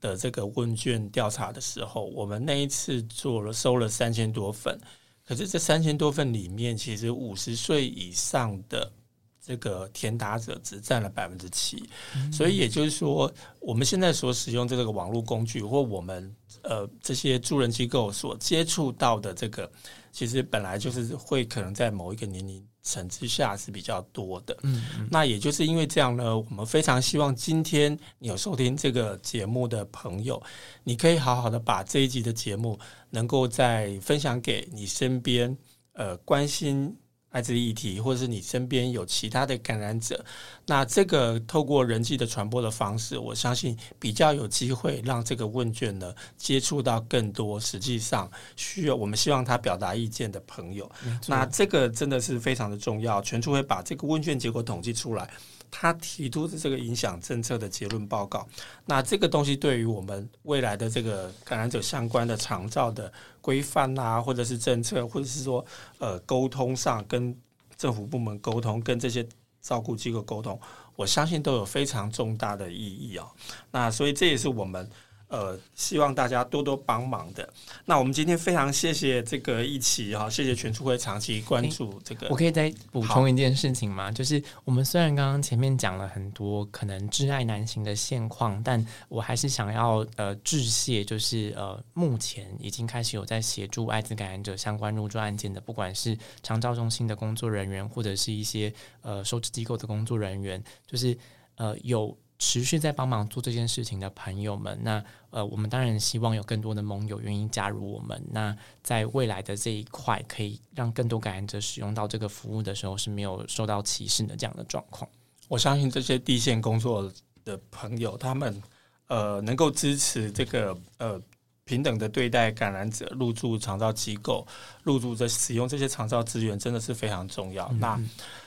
的这个问卷调查的时候，我们那一次做了收了三千多份，可是这三千多份里面，其实五十岁以上的这个填答者只占了百分之七，所以也就是说，我们现在所使用这个网络工具，或我们呃这些助人机构所接触到的这个，其实本来就是会可能在某一个年龄层之下是比较多的。嗯，那也就是因为这样呢，我们非常希望今天你有收听这个节目的朋友，你可以好好的把这一集的节目能够再分享给你身边呃关心。艾滋议题，或者是你身边有其他的感染者，那这个透过人际的传播的方式，我相信比较有机会让这个问卷呢接触到更多实际上需要我们希望他表达意见的朋友。那这个真的是非常的重要，全处会把这个问卷结果统计出来。他提出的这个影响政策的结论报告，那这个东西对于我们未来的这个感染者相关的长照的规范啊，或者是政策，或者是说呃沟通上跟政府部门沟通，跟这些照顾机构沟通，我相信都有非常重大的意义啊。那所以这也是我们。呃，希望大家多多帮忙的。那我们今天非常谢谢这个一起哈，谢谢全处会长期关注这个。我可以再补充一件事情吗？就是我们虽然刚刚前面讲了很多可能挚爱难行的现况，但我还是想要呃致谢，就是呃目前已经开始有在协助艾滋感染者相关入住案件的，不管是长照中心的工作人员，或者是一些呃收治机构的工作人员，就是呃有。持续在帮忙做这件事情的朋友们，那呃，我们当然希望有更多的盟友愿意加入我们。那在未来的这一块，可以让更多感染者使用到这个服务的时候，是没有受到歧视的这样的状况。我相信这些地线工作的朋友，他们呃能够支持这个呃平等的对待感染者入住长照机构，入住这使用这些长照资源，真的是非常重要。嗯、那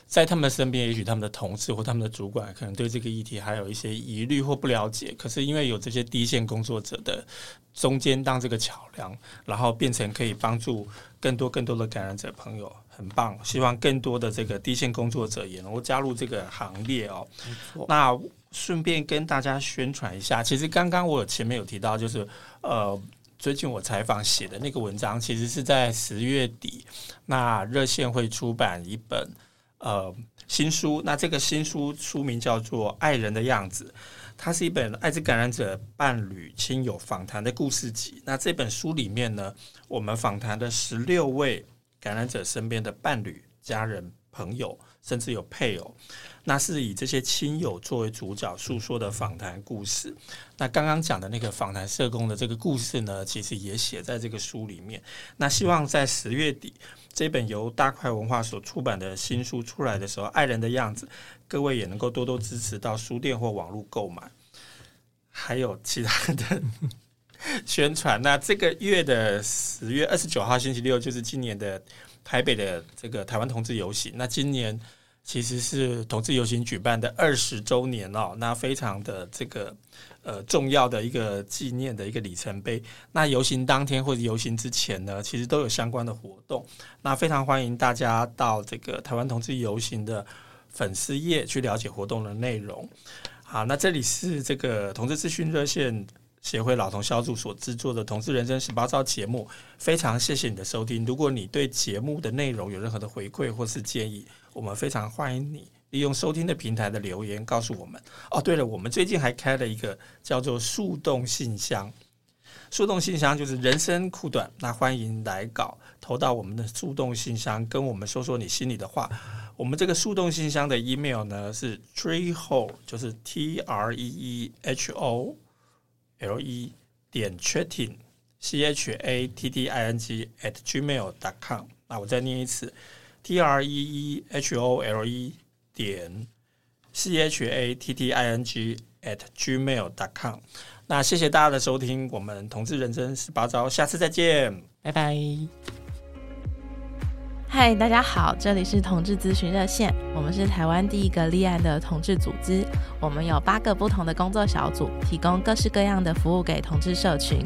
在他们身边，也许他们的同事或他们的主管可能对这个议题还有一些疑虑或不了解。可是因为有这些低线工作者的中间当这个桥梁，然后变成可以帮助更多更多的感染者朋友，很棒。希望更多的这个低线工作者也能够加入这个行列哦。那顺便跟大家宣传一下，其实刚刚我前面有提到，就是呃，最近我采访写的那个文章，其实是在十月底，那热线会出版一本。呃，新书，那这个新书书名叫做《爱人的样子》，它是一本艾滋感染者伴侣亲友访谈的故事集。那这本书里面呢，我们访谈的十六位感染者身边的伴侣、家人、朋友，甚至有配偶，那是以这些亲友作为主角诉说的访谈故事。那刚刚讲的那个访谈社工的这个故事呢，其实也写在这个书里面。那希望在十月底。这本由大块文化所出版的新书出来的时候，《爱人的样子》，各位也能够多多支持到书店或网络购买。还有其他的 (laughs) 宣传。那这个月的十月二十九号星期六，就是今年的台北的这个台湾同志游行。那今年其实是同志游行举办的二十周年哦，那非常的这个。呃，重要的一个纪念的一个里程碑。那游行当天或者游行之前呢，其实都有相关的活动。那非常欢迎大家到这个台湾同志游行的粉丝页去了解活动的内容。好，那这里是这个同志咨询热线协会老同小组所制作的《同志人生十八招》节目。非常谢谢你的收听。如果你对节目的内容有任何的回馈或是建议，我们非常欢迎你。利用收听的平台的留言告诉我们哦。对了，我们最近还开了一个叫做“树洞信箱”。树洞信箱就是人生苦短，那欢迎来稿投到我们的树洞信箱，跟我们说说你心里的话。我们这个树洞信箱的 email 呢是 treehole，就是 T R E E H O L E 点 chatting C H A T T I N G at gmail dot com。那我再念一次 T R E E H O L E。点 c h a t t i n g at gmail dot com。那谢谢大家的收听，我们同志人生十八招，下次再见，拜拜。嗨，大家好，这里是同志咨询热线，我们是台湾第一个立案的同志组织，我们有八个不同的工作小组，提供各式各样的服务给同志社群。